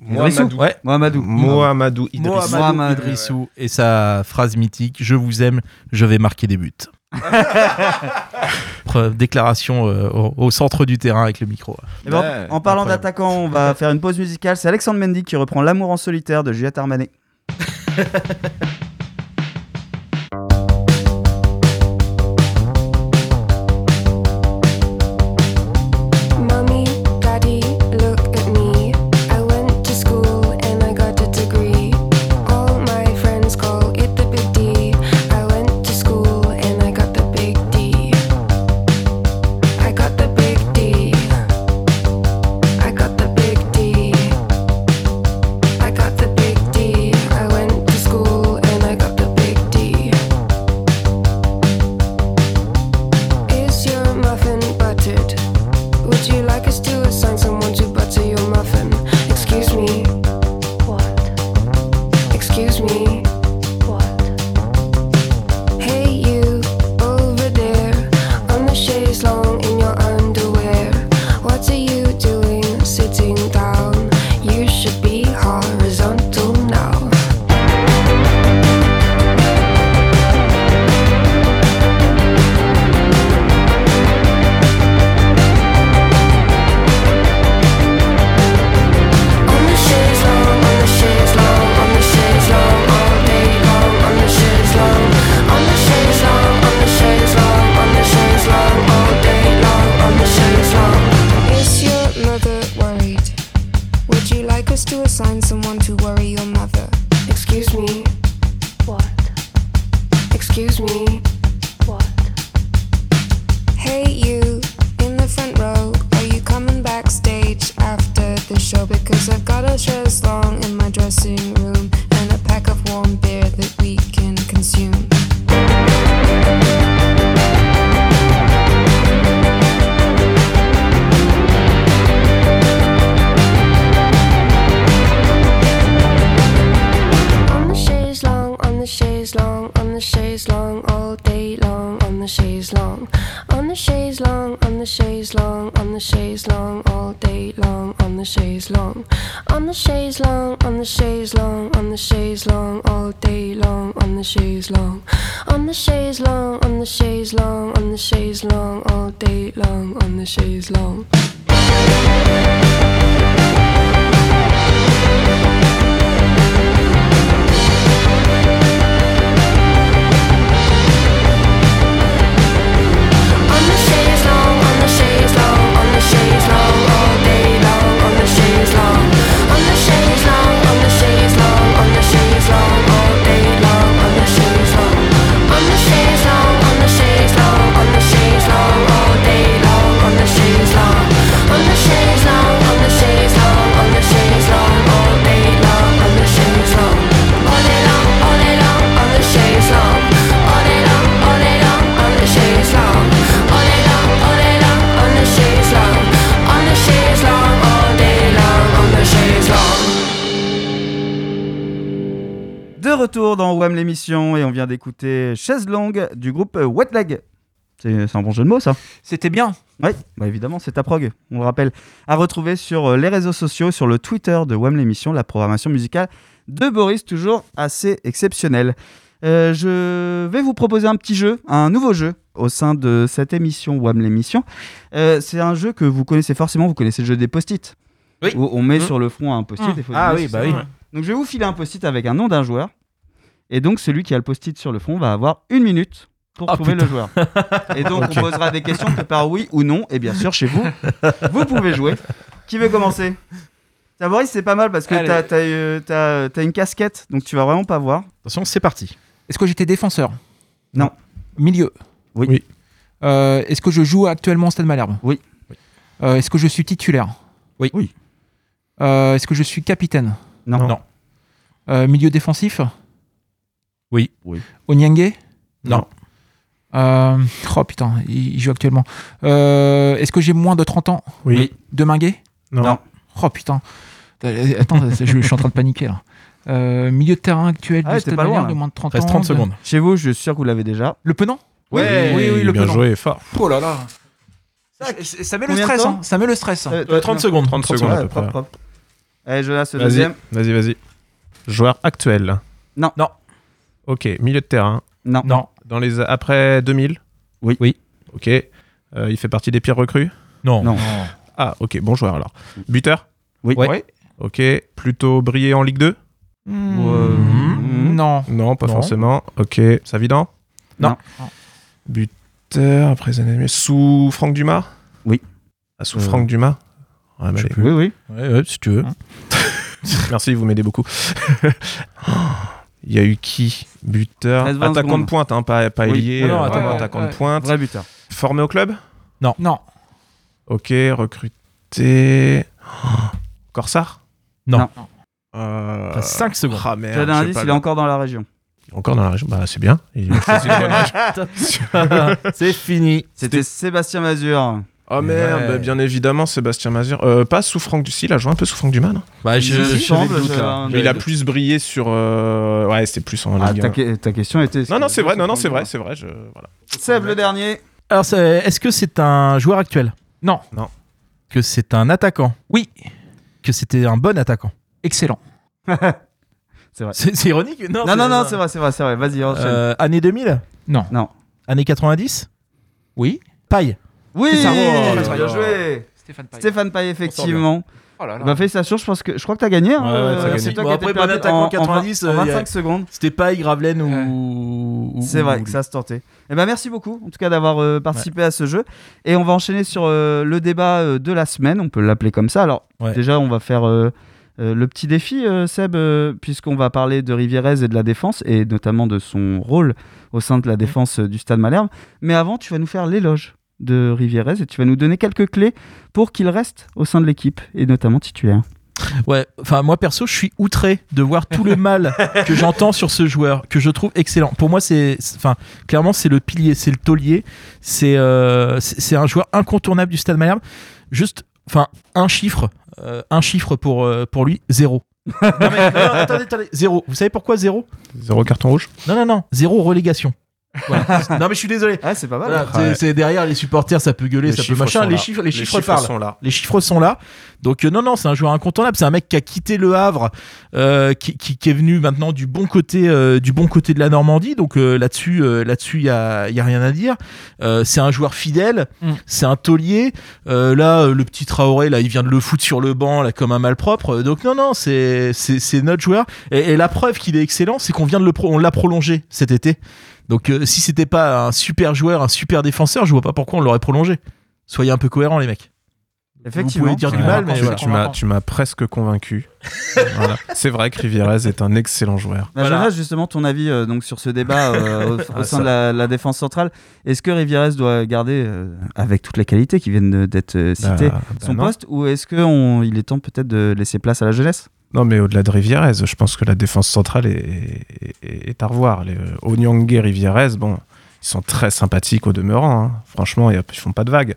Speaker 5: Mohamedou.
Speaker 4: Ouais.
Speaker 10: Mohamedou.
Speaker 5: Mohamedou Idriss.
Speaker 4: Mohamed
Speaker 10: Mohamed.
Speaker 4: Idrissou et sa phrase mythique Je vous aime, je vais marquer des buts. Déclaration euh, au, au centre du terrain avec le micro.
Speaker 10: Eh ben, en-
Speaker 3: Ouais,
Speaker 10: en parlant d'attaquant, on va faire une pause musicale. C'est Alexandre Mendy qui reprend L'amour en solitaire de Juliette Armanet. De retour dans WAM l'émission et on vient d'écouter Chaise longue du groupe Wet Leg. C'est un bon jeu de mots ça
Speaker 6: C'était bien.
Speaker 10: Oui, bah évidemment, c'est ta prog, on le rappelle. À retrouver sur euh, les réseaux sociaux, sur le Twitter de WAM l'émission, la programmation musicale de Boris, toujours assez exceptionnelle. Euh, je vais vous proposer un petit jeu, un nouveau jeu au sein de cette émission WAM l'émission. Euh, c'est un jeu que vous connaissez forcément, vous connaissez le jeu des post-it.
Speaker 4: Oui.
Speaker 10: Où on met
Speaker 4: Mmh.
Speaker 10: sur le front un post-it.
Speaker 4: Mmh. Ah oui, bah oui.
Speaker 10: Donc je vais vous filer un post-it avec un nom d'un joueur. Et donc celui qui a le post-it sur le front va avoir une minute pour
Speaker 4: Ah,
Speaker 10: trouver
Speaker 4: putain.
Speaker 10: le joueur. Et donc on posera des questions que par oui ou non. Et bien sûr chez vous, vous pouvez jouer. Qui veut commencer? Ça, Boris, c'est pas mal parce que t'as, t'as, euh, une casquette, donc tu vas vraiment pas voir.
Speaker 4: Attention, c'est parti.
Speaker 6: Est-ce que j'étais défenseur?
Speaker 10: Non.
Speaker 6: Milieu?
Speaker 10: Oui.
Speaker 5: Oui.
Speaker 6: Euh, Est-ce que je joue actuellement au Stade Malherbe?
Speaker 3: Oui.
Speaker 6: Euh, Est-ce que je suis titulaire?
Speaker 4: Oui.
Speaker 3: Oui.
Speaker 6: Euh, Est-ce que je suis capitaine?
Speaker 3: Non.
Speaker 4: Non.
Speaker 6: Euh, Milieu défensif?
Speaker 4: Oui.
Speaker 3: Oui.
Speaker 6: Onyenge
Speaker 4: Non.
Speaker 6: Euh, oh putain, il, joue actuellement. Euh, Est-ce que j'ai moins de 30 ans?
Speaker 5: Oui.
Speaker 6: Deminguet
Speaker 5: Non.
Speaker 3: Non.
Speaker 6: Oh putain. Euh, Attends, je, je suis en train de paniquer là. Euh, milieu de terrain actuel
Speaker 3: Ah,
Speaker 6: Stade
Speaker 3: pas loin,
Speaker 6: de moins de 30
Speaker 4: Reste
Speaker 6: ans.
Speaker 4: 30
Speaker 6: de-
Speaker 4: secondes.
Speaker 3: Chez vous, je suis sûr que vous l'avez déjà.
Speaker 6: Le Penant?
Speaker 3: Oui,
Speaker 6: oui, oui, le
Speaker 5: bien
Speaker 6: Penant.
Speaker 5: joué, fort.
Speaker 6: Oh là là. Ça, ça met le
Speaker 3: Combien de
Speaker 6: stress, hein. Ça met le stress. hein.
Speaker 3: Euh,
Speaker 4: Euh, 30 secondes.
Speaker 5: 30 secondes à
Speaker 3: Ouais,
Speaker 5: peu près.
Speaker 3: Allez, Jonas, le
Speaker 5: Vas-y,
Speaker 3: deuxième.
Speaker 5: vas-y, vas-y. Joueur actuel.
Speaker 3: Non.
Speaker 4: Non.
Speaker 5: Ok, milieu de terrain.
Speaker 3: Non.
Speaker 4: Non.
Speaker 5: Dans les après 2000.
Speaker 3: Oui.
Speaker 4: Oui.
Speaker 5: Ok. Euh, il fait partie des pires recrues.
Speaker 4: Non.
Speaker 3: Non.
Speaker 5: Ah, ok, bon joueur alors. Buteur.
Speaker 3: Oui.
Speaker 4: Ouais.
Speaker 5: Ok. Plutôt brillé en Ligue 2.
Speaker 6: Hmm,
Speaker 3: Mhm.
Speaker 6: Non.
Speaker 5: Non, pas
Speaker 4: Non.
Speaker 5: forcément. Ok. Savidan.
Speaker 3: Non.
Speaker 5: Buteur après années sous Franck Dumas.
Speaker 3: Oui.
Speaker 5: Ah, sous
Speaker 3: Euh,
Speaker 5: Franck Dumas. Ouais, bah,
Speaker 3: Oui, oui.
Speaker 4: Ouais, ouais, si tu veux.
Speaker 5: Merci, vous m'aidez beaucoup. Il y a eu qui Buteur.
Speaker 3: 13, 20
Speaker 5: Attaquant
Speaker 3: secondes.
Speaker 5: de pointe, hein, pas, pas
Speaker 3: Oui.
Speaker 5: ailier.
Speaker 4: Non, non, attends,
Speaker 6: ouais,
Speaker 5: attaquant
Speaker 6: ouais.
Speaker 5: de pointe.
Speaker 3: Vrai buteur.
Speaker 5: Formé au club?
Speaker 6: Non.
Speaker 5: Ok, recruté. Corsard
Speaker 4: Non.
Speaker 3: Non.
Speaker 5: Euh...
Speaker 4: T'as 5 secondes.
Speaker 5: Ah merde.
Speaker 3: J'ai un indice,
Speaker 5: pas
Speaker 3: il est encore dans la région.
Speaker 5: Encore dans la région? Bah, c'est bien. Il.
Speaker 4: C'est fini.
Speaker 3: C'était Sébastien Mazur.
Speaker 5: Oh merde,
Speaker 4: Ouais.
Speaker 5: bah, bien évidemment, Sébastien Mazur. Euh, pas sous Franck Ducy, il a joué un peu sous Franck Dumas, non?
Speaker 4: Bah, je,
Speaker 3: Il semble,
Speaker 4: doute, là.
Speaker 5: Mais a plus brillé sur. euh, Ouais, c'était plus en
Speaker 3: Ah,
Speaker 5: Ligue
Speaker 3: ta,
Speaker 5: 1.
Speaker 3: que- ta question était.
Speaker 5: Non, non, c'est vrai, non, non, c'est vrai, c'est vrai. Je... Voilà.
Speaker 3: Seb, le dernier.
Speaker 4: Alors, c'est- est-ce que c'est un joueur actuel?
Speaker 6: Non.
Speaker 5: Non.
Speaker 4: Que c'est un attaquant?
Speaker 6: Oui.
Speaker 4: Que c'était un bon attaquant?
Speaker 6: Excellent.
Speaker 3: C'est vrai.
Speaker 4: C'est ironique
Speaker 3: Non, non, non, c'est vrai, c'est vrai, c'est vrai. Vas-y, enchaîne.
Speaker 4: Euh, année 2000
Speaker 6: Non.
Speaker 3: Non.
Speaker 4: Année 90
Speaker 6: Oui.
Speaker 4: Paille?
Speaker 3: Oui,
Speaker 6: ça.
Speaker 3: bien
Speaker 6: Oh là.
Speaker 3: joué.
Speaker 6: Stéphane Paille.
Speaker 3: Stéphane Paille, effectivement.
Speaker 6: Oh là là.
Speaker 3: Bah, félicitations, je pense que je crois que t'as gagné. hein,
Speaker 5: Ouais, ouais,
Speaker 3: euh,
Speaker 5: gagné.
Speaker 3: c'est toi
Speaker 4: Bon,
Speaker 3: qui as
Speaker 4: après, bon attaquant
Speaker 3: en- en
Speaker 4: 90,
Speaker 3: 20 en
Speaker 4: euh, y a-
Speaker 3: 25 secondes.
Speaker 4: C'était Paille, Gravelaine ou. ou-
Speaker 3: C'est vrai
Speaker 4: ou
Speaker 3: que ça se tentait. Eh ben merci beaucoup, en tout cas, d'avoir euh, participé à ce jeu. Et on va enchaîner sur euh, le débat euh, de la semaine. On peut l'appeler comme ça. Alors,
Speaker 4: Ouais.
Speaker 3: déjà, on va faire euh, euh, le petit défi, euh, Seb, euh, puisqu'on va parler de Rivierez et de la défense, et notamment de son rôle au sein de la défense euh, du Stade Malherbe. Mais avant, tu vas nous faire l'éloge de Rivierez et tu vas nous donner quelques clés pour qu'il reste au sein de l'équipe, et notamment titulaire.
Speaker 4: Ouais, enfin moi perso, je suis outré de voir tout le mal que j'entends sur ce joueur, que je trouve excellent. Pour moi, c'est, enfin, clairement, c'est le pilier, c'est le taulier, c'est, euh, c'est c'est un joueur incontournable du Stade Malherbe. Juste, enfin, un chiffre, euh, un chiffre pour euh, pour lui, zéro. non mais non, attendez, attendez, zéro. Vous savez pourquoi zéro?
Speaker 5: Zéro carton rouge
Speaker 4: Non, non, non, zéro relégation. Voilà. non mais je suis désolé.
Speaker 3: Ah, c'est pas mal.
Speaker 4: Voilà,
Speaker 5: Ouais.
Speaker 4: c'est- c'est derrière les supporters, ça peut gueuler,
Speaker 5: Les
Speaker 4: ça peut
Speaker 5: chiffres
Speaker 4: machin. Les chiffres, les chiffres parlent.
Speaker 5: sont là.
Speaker 4: Les chiffres sont là. Donc euh, non, non, c'est un joueur incontournable. C'est un mec qui a quitté le Havre, euh, qui, qui- qui est venu maintenant du bon côté, euh, du bon côté de la Normandie. Donc euh, là-dessus, euh, là-dessus, il y a, il y a rien à dire. Euh, c'est un joueur fidèle.
Speaker 6: Mm.
Speaker 4: C'est un taulier. Euh, là, euh, le petit Traoré, là, il vient de le foutre sur le banc, là, comme un malpropre. Donc non, non, c'est, c'est, c'est notre joueur. Et, et la preuve qu'il est excellent, c'est qu'on vient de le, pro- on l'a prolongé cet été. Donc euh, si c'était pas un super joueur, un super défenseur, je vois pas pourquoi on l'aurait prolongé. Soyez un peu cohérents, les mecs.
Speaker 3: Effectivement.
Speaker 4: Vous pouvez dire du
Speaker 5: Ouais,
Speaker 4: mal, mais
Speaker 5: tu,
Speaker 4: voilà.
Speaker 5: tu m'as, tu m'as presque convaincu. Voilà. C'est vrai que Rivierez est un excellent joueur.
Speaker 3: Bah,
Speaker 4: Voilà.
Speaker 3: Justement, ton avis euh, donc, sur ce débat euh, au, au
Speaker 5: Ah,
Speaker 3: sein
Speaker 5: ça.
Speaker 3: de la, la défense centrale. Est-ce que Rivierez doit garder, euh, avec toutes les qualités qui viennent d'être citées,
Speaker 5: Bah, bah
Speaker 3: son
Speaker 5: non.
Speaker 3: poste ou est-ce qu'il est temps peut-être de laisser place à la jeunesse?
Speaker 5: Non, mais au-delà de Rivierez, je pense que la défense centrale est, est- est à revoir. Les euh, Onyangé, Rivierez, bon, ils sont très sympathiques au demeurant. hein. Franchement, ils font pas de vagues.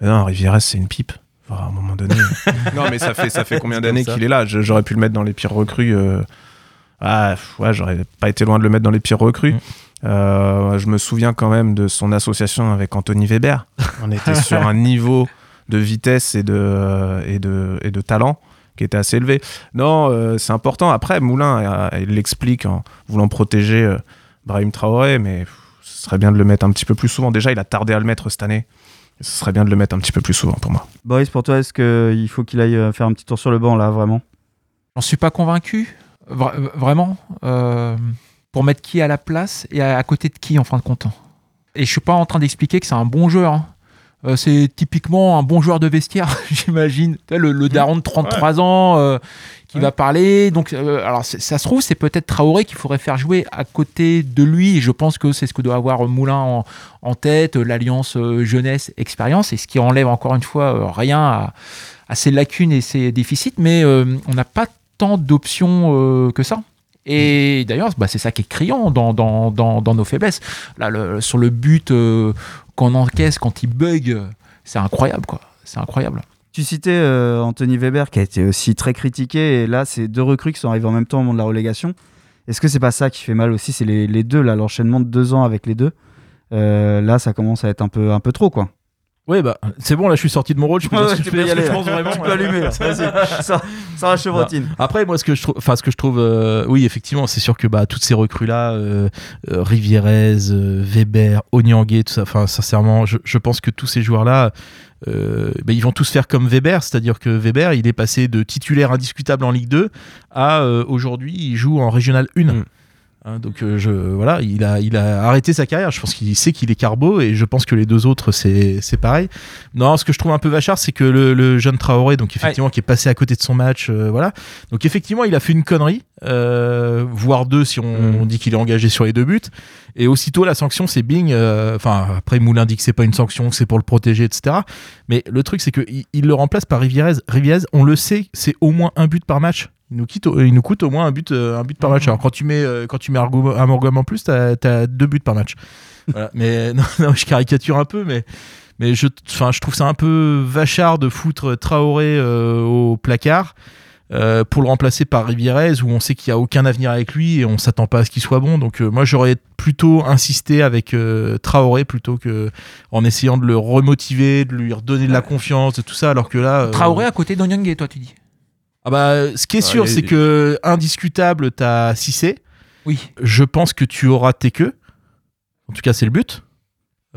Speaker 5: Mais non, Rivierez, c'est une pipe. Enfin, à un moment donné. non, mais ça fait, ça fait combien d'années qu'il est là? J'aurais pu le mettre dans les pires recrues. euh, Ah, ouais, j'aurais pas été loin de le mettre dans les pires recrues.
Speaker 4: Mm.
Speaker 5: Euh, je me souviens quand même de son association avec Anthony Weber. On était sur un niveau de vitesse et de, et de, et de talent qui était assez élevé. Non, euh, c'est important. Après, Moulin, euh, il l'explique en voulant protéger euh, Brahim Traoré, mais pff, ce serait bien de le mettre un petit peu plus souvent. Déjà, il a tardé à le mettre cette année. Ce serait bien de le mettre un petit peu plus souvent pour moi.
Speaker 3: Boris, pour toi, est-ce qu'il faut qu'il aille faire un petit tour sur le banc là, vraiment?
Speaker 6: J'en suis pas convaincu. Vra- vraiment. euh, pour mettre qui à la place et à, à côté de qui en fin de compte? Et je suis pas en train d'expliquer que c'est un bon joueur. hein. Euh, c'est typiquement un bon joueur de vestiaire, j'imagine. Le, le daron de 33 ans euh, qui va parler. Donc, euh, alors ça se trouve, c'est peut-être Traoré qu'il faudrait faire jouer à côté de lui. Et je pense que c'est ce que doit avoir Moulin en, en tête, l'alliance jeunesse-expérience, et ce qui enlève encore une fois rien à, à ses lacunes et ses déficits. Mais on n'a pas tant d'options que ça. Et d'ailleurs, bah, c'est ça qui est criant dans, dans, dans, dans nos faiblesses. Là, le- sur le but euh, qu'on encaisse quand il bug, c'est incroyable, quoi. C'est incroyable.
Speaker 3: Tu citais euh, Anthony Weber qui a été aussi très critiqué et là c'est deux recrues qui sont arrivées en même temps au moment de la relégation. Est-ce que c'est pas ça qui fait mal aussi? C'est les, les deux là, l'enchaînement de deux ans avec les deux. Euh, là ça commence à être un peu un peu trop quoi.
Speaker 4: Ouais, bah, c'est bon, là, je suis sorti de mon rôle. Je peux
Speaker 3: Ouais,
Speaker 4: dire
Speaker 3: ouais,
Speaker 4: ce que
Speaker 3: tu
Speaker 4: je peux
Speaker 3: aller,
Speaker 4: je pense vraiment.
Speaker 3: Tu allumer, là. Vas-y. Ça- ça va chevrotine.
Speaker 4: Après, moi, ce que je trouve, enfin, ce que je trouve, euh, oui, effectivement, c'est sûr que bah, toutes ces recrues-là, euh, euh, Rivierez, Weber, Onyangé, tout ça, enfin, sincèrement, je, je pense que tous ces joueurs-là, bah, ils vont tous faire comme Weber, c'est-à-dire que Weber, il est passé de titulaire indiscutable en Ligue 2 à aujourd'hui, il joue en Régional 1.
Speaker 5: Mm.
Speaker 4: Hein, donc euh, je voilà, il a il a arrêté sa carrière. Je pense qu'il sait qu'il est carbo et je pense que les deux autres c'est c'est pareil. Non, ce que je trouve un peu vachard, c'est que le, le jeune Traoré, donc effectivement qui est passé à côté de son match, euh, voilà. Donc effectivement, il a fait une connerie, euh, voire deux si on,
Speaker 5: Mm.
Speaker 4: on dit qu'il est engagé sur les deux buts. Et aussitôt la sanction, c'est Bing. euh, Enfin après Moulin dit que c'est pas une sanction, que c'est pour le protéger, etc. Mais le truc c'est que il, il le remplace par Rivierez. Rivierez, on le sait, c'est au moins un but par match. Il nous, quitte, il nous coûte au moins un but, euh, un but par match. Alors quand tu mets, euh, quand tu mets en plus, t'as as deux buts par match. Voilà. Mais non, non, je caricature un peu, mais mais je, je trouve ça un peu vachard de foutre Traoré euh, au placard euh, pour le remplacer par Rivierez, où on sait qu'il n'y a aucun avenir avec lui et on s'attend pas à ce qu'il soit bon. Donc euh, moi, j'aurais plutôt insisté avec euh, Traoré plutôt que en essayant de le remotiver, de lui redonner de la confiance, de tout ça, alors que là.
Speaker 6: Traoré à côté d'Onyangé, toi, tu dis
Speaker 4: ah bah, ce qui est sûr, c'est que indiscutable, t'as Cissé.
Speaker 6: Oui.
Speaker 4: Je pense que tu auras Teke. En tout cas, c'est le but.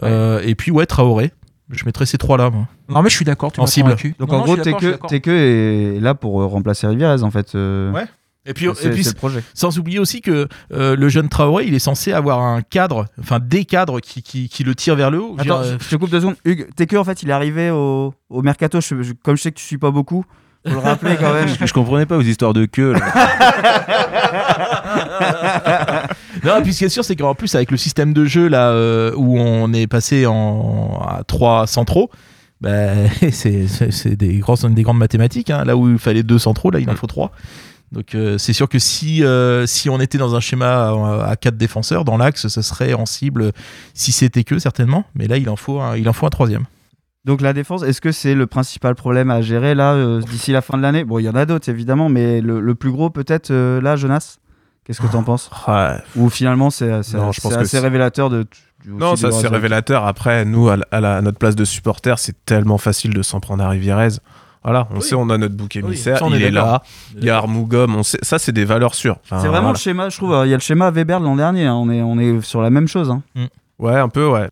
Speaker 4: Euh, et puis, ouais, Traoré. Je mettrais ces trois-là, moi.
Speaker 6: Non, mais je suis d'accord, tu
Speaker 4: En cible.
Speaker 6: convaincu.
Speaker 3: Donc
Speaker 6: Non,
Speaker 3: en
Speaker 6: non,
Speaker 3: gros
Speaker 6: d'accord.
Speaker 3: Teke est là pour euh, remplacer Rivierez en fait. euh,
Speaker 4: Ouais. Et puis,
Speaker 3: c'est
Speaker 4: et puis
Speaker 3: projet.
Speaker 4: sans oublier aussi que euh, le jeune Traoré, il est censé avoir un cadre, enfin des cadres qui, qui, qui le tirent vers le haut. Je
Speaker 3: Attends,
Speaker 4: dire,
Speaker 3: je te coupe deux secondes. Hugues, Teke en fait il est arrivé au, au mercato. Je- je- comme je sais que tu suis pas beaucoup, faut le rappeler quand même.
Speaker 7: Je, je comprenais pas vos histoires de queue. là.
Speaker 4: Non, et puis ce qui est sûr, c'est qu'en plus, avec le système de jeu là euh, où on est passé en, à 3 centraux, bah, c'est des, grandes mathématiques. hein. Là où il fallait deux centraux, là il en faut trois. Donc euh, c'est sûr que si, euh, si on était dans un schéma à, à quatre défenseurs, dans l'axe, ce serait en cible si c'était que certainement. Mais là, il en faut un, il en faut un troisième.
Speaker 3: Donc la défense, est-ce que c'est le principal problème à gérer là euh, d'ici la fin de l'année? Bon, il y en a d'autres évidemment, mais le, le plus gros peut-être euh, là, Jonas? Qu'est-ce que t'en penses?
Speaker 5: Ouais.
Speaker 3: Ou finalement c'est c'est-
Speaker 5: Non, je pense
Speaker 3: c'est
Speaker 5: que
Speaker 3: assez révélateur de.
Speaker 5: Non, ça c'est révélateur. Après, nous, à, la- à la- à notre place de supporter, c'est tellement facile de s'en prendre à Rivierez. Voilà, on
Speaker 4: Oui.
Speaker 5: sait, on a notre bouc émissaire,
Speaker 4: ça, on
Speaker 5: il
Speaker 4: est
Speaker 5: là. Il y a Armougom, on sait, ça c'est des valeurs sûres. Enfin,
Speaker 3: C'est vraiment
Speaker 5: voilà.
Speaker 3: le schéma, je trouve. Il y a le schéma Weber de l'an dernier. hein, On, est, on est sur la même chose. hein.
Speaker 5: Ouais, un peu, ouais.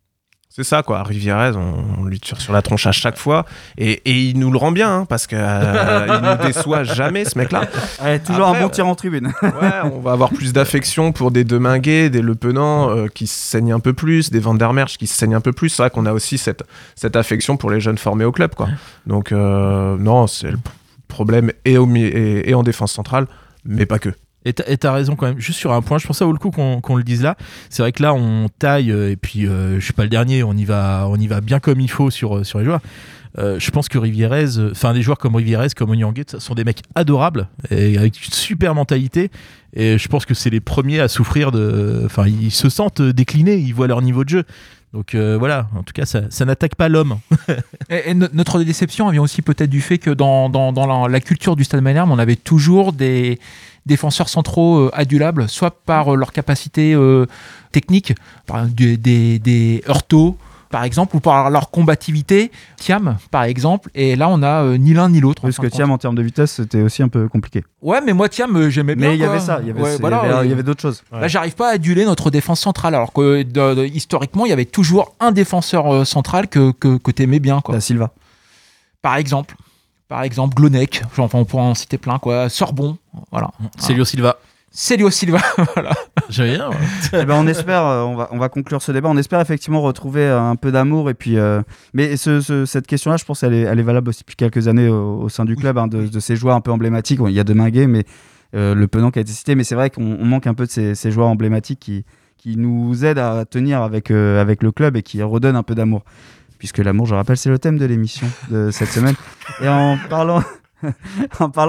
Speaker 5: C'est ça, quoi. Rivierez, on, on lui tire sur la tronche à chaque fois. Et, et il nous le rend bien, hein, parce qu'il nous déçoit jamais, ce mec-là.
Speaker 3: Ouais, toujours
Speaker 5: Après,
Speaker 3: un bon tir en tribune.
Speaker 5: Ouais, on va avoir plus d'affection pour des Deminguet, des Le Penant euh, qui se saignent un peu plus, des Van der Merch qui se saignent un peu plus. C'est vrai qu'on a aussi cette, cette affection pour les jeunes formés au club, quoi. Donc, euh, non, c'est le problème et, au, mi- et, et en défense centrale, mais pas que.
Speaker 4: Et t'as- raison quand même. Juste sur un point, je pense ça vaut le coup qu'on le dise là. C'est vrai que là, on taille, euh, et puis euh, je suis pas le dernier, on y va, on y va bien comme il faut sur, euh, les joueurs. Euh, je pense que Rivierez, enfin des joueurs comme Rivierez, comme Onyangé, ça sont des mecs adorables et avec une super mentalité. Et je pense que c'est les premiers à souffrir de. Enfin, ils se sentent déclinés, ils voient leur niveau de jeu. Donc voilà, en tout cas, ça, n'attaque pas l'homme.
Speaker 6: Et, et no- notre déception vient aussi peut-être du fait que dans, la culture du Stade Malherbe, on avait toujours des défenseurs centraux euh, adulables, soit par euh, leur capacité euh, technique, par des, des, des par exemple, ou par leur combativité, Thiam, par exemple. Et là, on a euh, ni l'un ni l'autre.
Speaker 3: Parce que. Thiam en termes de vitesse, c'était aussi un peu compliqué.
Speaker 6: Ouais, mais moi, Thiam, j'aimais bien.
Speaker 3: Mais il y avait ça, il y avait,
Speaker 6: Ouais, voilà, euh,
Speaker 3: d'autres choses.
Speaker 6: Là, j'arrive pas à aduler notre défense centrale, alors que de- de- historiquement, il y avait toujours un défenseur euh, central que, que, que t'aimais bien, quoi.
Speaker 3: Da Silva.
Speaker 6: Par exemple, par exemple, Glonec, enfin, on pourrait en citer plein, quoi. Sorbon, voilà.
Speaker 4: Célio Silva.
Speaker 6: Célio Silva. voilà.
Speaker 4: J'ai rien. ouais.
Speaker 3: Eh ben, on espère, euh, on va, on va conclure ce débat. On espère effectivement retrouver euh, un peu d'amour et puis. euh, mais ce- ce- cette question-là, je pense, elle est, elle est valable aussi depuis quelques années au, au sein du club, hein, de, de ces joueurs un peu emblématiques. Bon, il y a Deminguet, mais euh, le Penant qui a été cité, mais c'est vrai qu'on on manque un peu de ces, ces joueurs emblématiques qui, qui nous aident à tenir avec, euh, avec le club et qui redonnent un peu d'amour. Puisque l'amour, je rappelle, c'est le thème de l'émission de cette semaine. Et en parlant.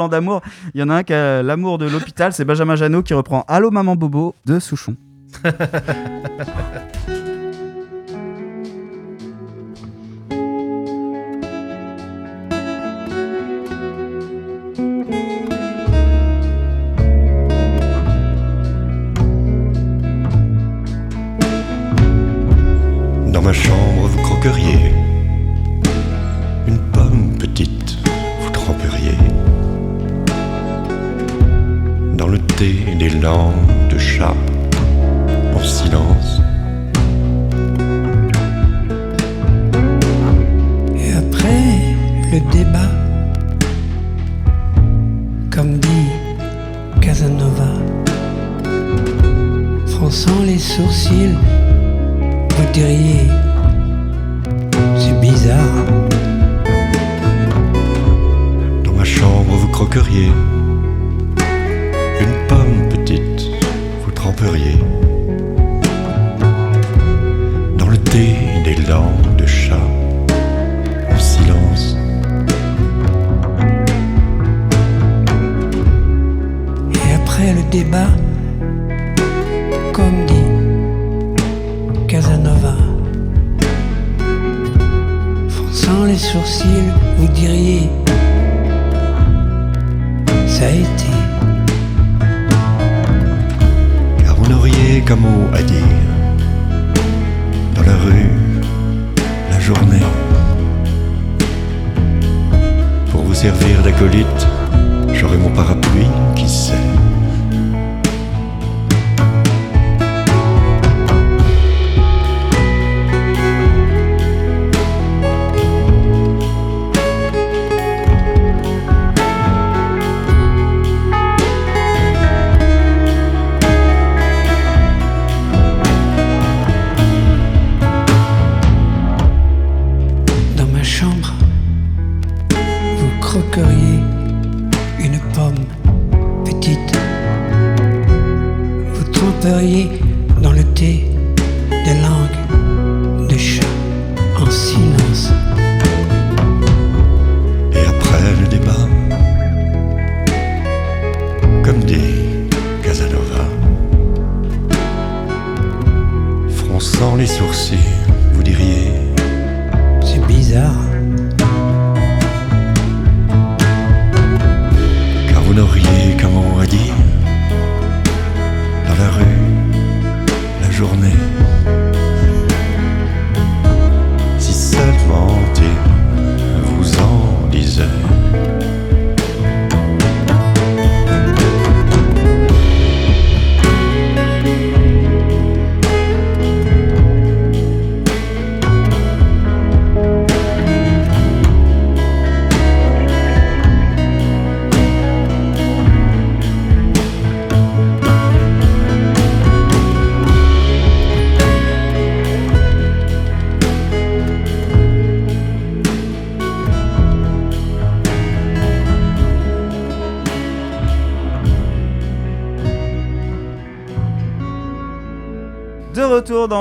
Speaker 3: D'amour, il y en a un qui a l'amour de l'hôpital, c'est Benjamin Janot qui reprend Allô maman Bobo de Souchon.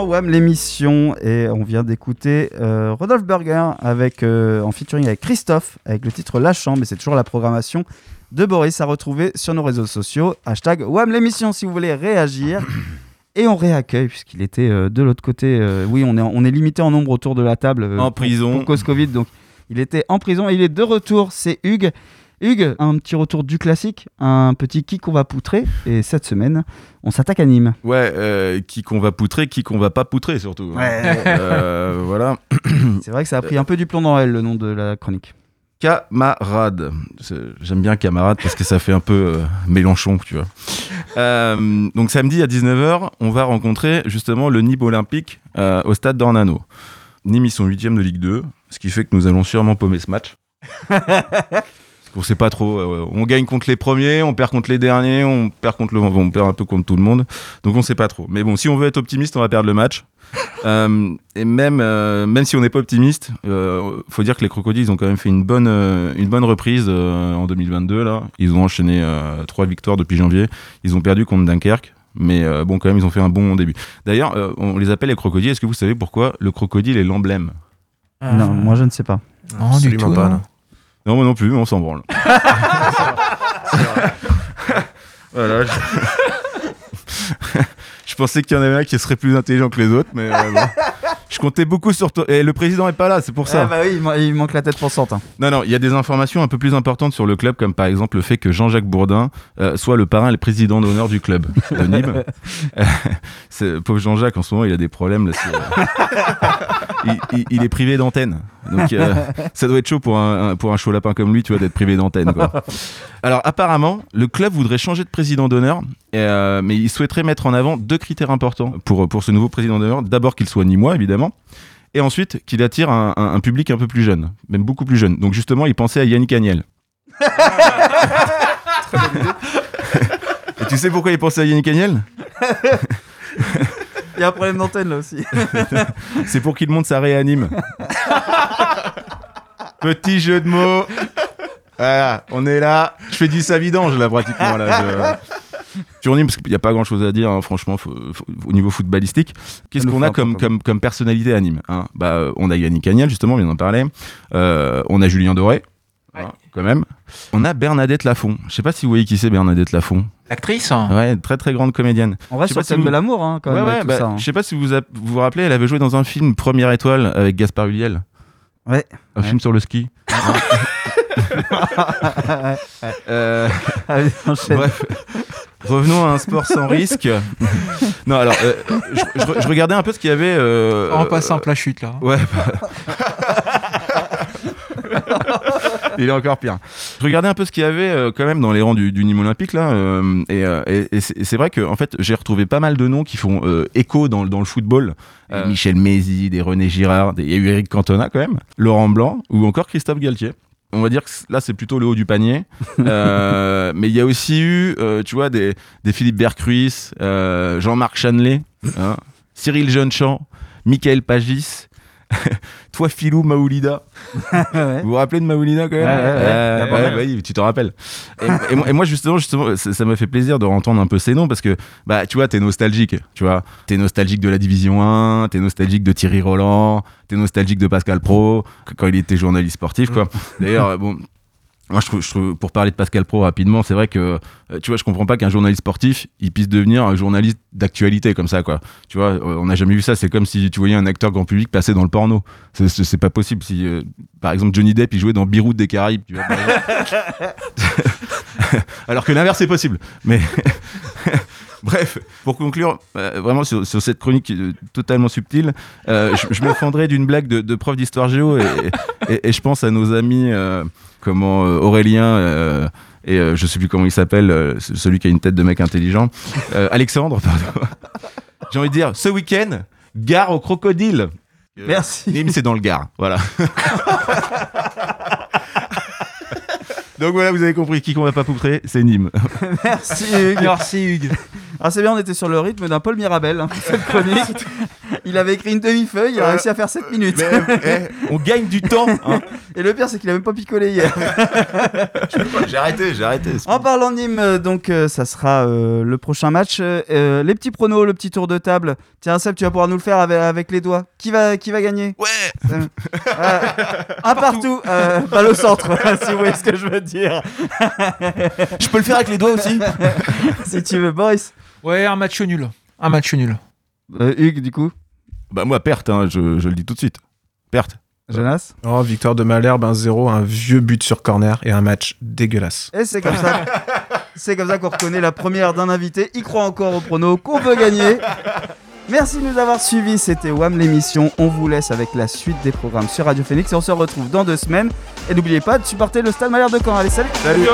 Speaker 3: WAM l'émission et on vient d'écouter euh, Rodolphe Burger avec, euh, en featuring avec Christophe avec le titre La Chambre et c'est toujours la programmation de Boris à retrouver sur nos réseaux sociaux. Hashtag WAM l'émission si vous voulez réagir. Et on réaccueille puisqu'il était euh, de l'autre côté. oui, on est, on est limité en nombre autour de la table.
Speaker 7: En
Speaker 3: pour-
Speaker 7: prison.
Speaker 3: Pour cause Covid. Donc il était en prison et il est de retour. C'est Hugues. Hugues, un petit retour du classique, un petit qui qu'on va poutrer. Et cette semaine, on s'attaque à Nîmes.
Speaker 7: Ouais, euh, qui qu'on va poutrer, qui qu'on va pas poutrer surtout. hein.
Speaker 3: Ouais.
Speaker 7: Euh, voilà.
Speaker 3: C'est vrai que ça a pris un peu du plomb dans elle, le nom de la chronique.
Speaker 7: Camarade. J'aime bien camarade parce que ça fait un peu euh, Mélenchon, tu vois. Euh, donc samedi à 19h, on va rencontrer justement le Nîmes Olympique euh, au stade d'Ornano. Nîmes, ils sont 8 de Ligue 2, ce qui fait que nous allons sûrement paumer ce match. On sait pas trop. euh, on gagne contre les premiers, on perd contre les derniers, on perd contre le, on perd un peu contre tout le monde. Donc on sait pas trop. Mais bon, si on veut être optimiste, on va perdre le match. Euh, et même, euh, même si on n'est pas optimiste, euh, faut dire que les crocodiles ils ont quand même fait une bonne, euh, une bonne reprise euh, en 2022 là. Ils ont enchaîné euh, trois victoires depuis janvier. Ils ont perdu contre Dunkerque. Mais euh, bon, quand même, ils ont fait un bon début. D'ailleurs, euh, on les appelle les crocodiles. Est-ce que vous savez pourquoi le crocodile est l'emblème?
Speaker 3: Non, moi je ne sais pas.
Speaker 6: Non, du
Speaker 5: Absolument
Speaker 6: tout.
Speaker 5: pas,
Speaker 6: non.
Speaker 5: Non.
Speaker 7: Non, moi non plus, on s'en branle. voilà. Je... je pensais qu'il y en avait un qui serait plus intelligent que les autres, mais euh, bon. je comptais beaucoup sur toi. Et le président est pas là, c'est pour ça.
Speaker 3: Ah bah oui, il, man- il manque la tête pensante. hein.
Speaker 7: Non, non, il y a des informations un peu plus importantes sur le club, comme par exemple le fait que Jean-Jacques Bourdin euh, soit le parrain et le président d'honneur du club de Nîmes. Euh, pauvre Jean-Jacques, en ce moment, il a des problèmes. Là, euh, il, il- il est privé d'antenne. Donc, euh, ça doit être chaud pour un, pour un chaud lapin comme lui, tu vois, d'être privé d'antenne. Alors, apparemment, le club voudrait changer de président d'honneur, euh, mais il souhaiterait mettre en avant deux critères importants pour, pour ce nouveau président d'honneur. D'abord, qu'il soit nîmois, évidemment. Et ensuite, qu'il attire un, un- un public un peu plus jeune, même beaucoup plus jeune. Donc justement, il pensait à Yannick Agnel. Et tu sais pourquoi il pensait à Yannick Agnel?
Speaker 3: Il y a un problème d'antenne là aussi.
Speaker 7: C'est pour qu'il monte sa réanime. Petit jeu de mots. Voilà, on est là. Je fais du savidange là pratiquement. Là. Je... Sur Nîmes, parce qu'il n'y a pas grand chose à dire, hein, franchement, faut- faut- au niveau footballistique. Qu'est-ce qu'on a comme,
Speaker 3: comme-
Speaker 7: comme, personnalité à Nîmes hein? Bah, euh, On a Yannick Agnel, justement, on vient d'en parler. Euh, on a Julien Doré, hein, quand même. On a Bernadette Lafont. Je sais pas si vous voyez qui c'est Bernadette Lafont.
Speaker 6: L'actrice
Speaker 7: Ouais, très très grande comédienne.
Speaker 3: On reste
Speaker 7: Je
Speaker 3: sur le
Speaker 7: si
Speaker 3: thème
Speaker 7: vous-
Speaker 3: de l'amour hein, quand
Speaker 7: Ouais,
Speaker 3: même.
Speaker 7: ouais, bah,
Speaker 3: hein.
Speaker 7: Je sais pas si vous a- vous vous rappelez, elle avait joué dans un film Première étoile avec Gaspard Ulliel.
Speaker 3: Ouais.
Speaker 7: Un film sur le ski. Euh,
Speaker 3: Allez,
Speaker 7: bref. Revenons à un sport sans risque. non, alors, euh, je, je- je regardais un peu ce qu'il y avait. euh,
Speaker 6: En passant la chute là.
Speaker 7: Ouais. bah. Il est encore pire. Je regardais un peu ce qu'il y avait euh, quand même dans les rangs du, du Nîmes Olympique là, euh, et, euh, et- et c'est vrai que en fait j'ai retrouvé pas mal de noms qui font euh, écho dans, le- dans le football. Euh, Michel Mézy, des René Girard, des- il y a eu Eric Cantona quand même, Laurent Blanc ou encore Christophe Galtier. On va dire que là c'est plutôt le haut du panier, Euh, mais il y a aussi eu, euh, tu vois, des, des Philippe Bercruis, euh, Jean-Marc Chanlet, hein, Cyril Jeunechamp, Michael Pagis. Toi, Philou Maoulida.
Speaker 3: Ouais.
Speaker 7: Vous vous rappelez de Maoulida quand même
Speaker 3: Ouais.
Speaker 7: Euh, bah oui, tu t'en rappelles. Et, et moi- et moi, justement, justement ça m'a fait plaisir de entendre un peu ces noms parce que, bah, tu vois, t'es nostalgique. Tu vois, t'es nostalgique de la Division 1, t'es nostalgique de Thierry Roland, t'es nostalgique de Pascal Pro quand il était journaliste sportif, quoi. D'ailleurs, euh, bon. Moi, je trouve, je trouve- pour parler de Pascal Pro rapidement, c'est vrai que, euh, tu vois, je comprends pas qu'un journaliste sportif, il puisse devenir un journaliste d'actualité comme ça, quoi. Tu vois, euh, on n'a jamais vu ça. C'est comme si tu voyais un acteur grand public passer dans le porno. C'est- pas possible. Si, euh, par exemple, Johnny Depp, il jouait dans Beyrouth des Caraïbes, tu vois, par exemple. Alors que l'inverse est possible. Mais bref, pour conclure, euh, vraiment sur, sur cette chronique euh, totalement subtile, euh, je, je me fendrai d'une blague de, de prof d'histoire géo et, et- et je pense à nos amis, comment Aurélien. et je sais plus comment il s'appelle, celui qui a une tête de mec intelligent. Alexandre, pardon. J'ai envie de dire, ce week-end, gare au crocodile. Euh,
Speaker 3: Merci.
Speaker 7: Nîmes, c'est dans le Gard. Voilà. Donc voilà, vous avez compris qui qu'on va pas poutrer, c'est Nîmes.
Speaker 3: Merci Hugues.
Speaker 6: Merci Hugues.
Speaker 3: Ah c'est bien, on était sur le rythme d'un Paul Mirabel, hein, pour cette chronique. Il avait écrit une demi-feuille, il a
Speaker 7: Ouais.
Speaker 3: réussi à faire 7 minutes.
Speaker 7: Mais, eh, on gagne du temps. hein.
Speaker 3: Et le pire, c'est qu'il a même pas picolé hier.
Speaker 7: J'ai arrêté, j'ai arrêté.
Speaker 3: En parlant de Nîmes, euh, donc euh, ça sera euh, le prochain match. Euh, euh, les petits pronos, le petit tour de table. Tiens, Seb, tu vas pouvoir nous le faire avec, avec les doigts. Qui va, qui va gagner?
Speaker 7: Ouais.
Speaker 3: Euh, euh, Un partout, euh, balle au centre, si vous voyez ce que je veux dire.
Speaker 7: Je peux le faire avec les doigts aussi.
Speaker 3: si tu veux, Boris.
Speaker 6: Ouais, un match nul. Un match nul.
Speaker 3: Euh, Hugues, du coup.
Speaker 7: Bah moi, perte, hein, je, je le dis tout de suite. Perte.
Speaker 3: Jonas.
Speaker 5: Oh, victoire de Malherbe, un 0, un vieux but sur corner et un match dégueulasse.
Speaker 3: Et c'est comme ça. c'est comme ça qu'on reconnaît la première d'un invité. Il croit encore au prono qu'on peut gagner. Merci de nous avoir suivis. C'était WAM l'émission. On vous laisse avec la suite des programmes sur Radio Phoenix et on se retrouve dans deux semaines. Et n'oubliez pas de supporter le Stade Malherbe de Caen. Allez, salut.
Speaker 7: Salut.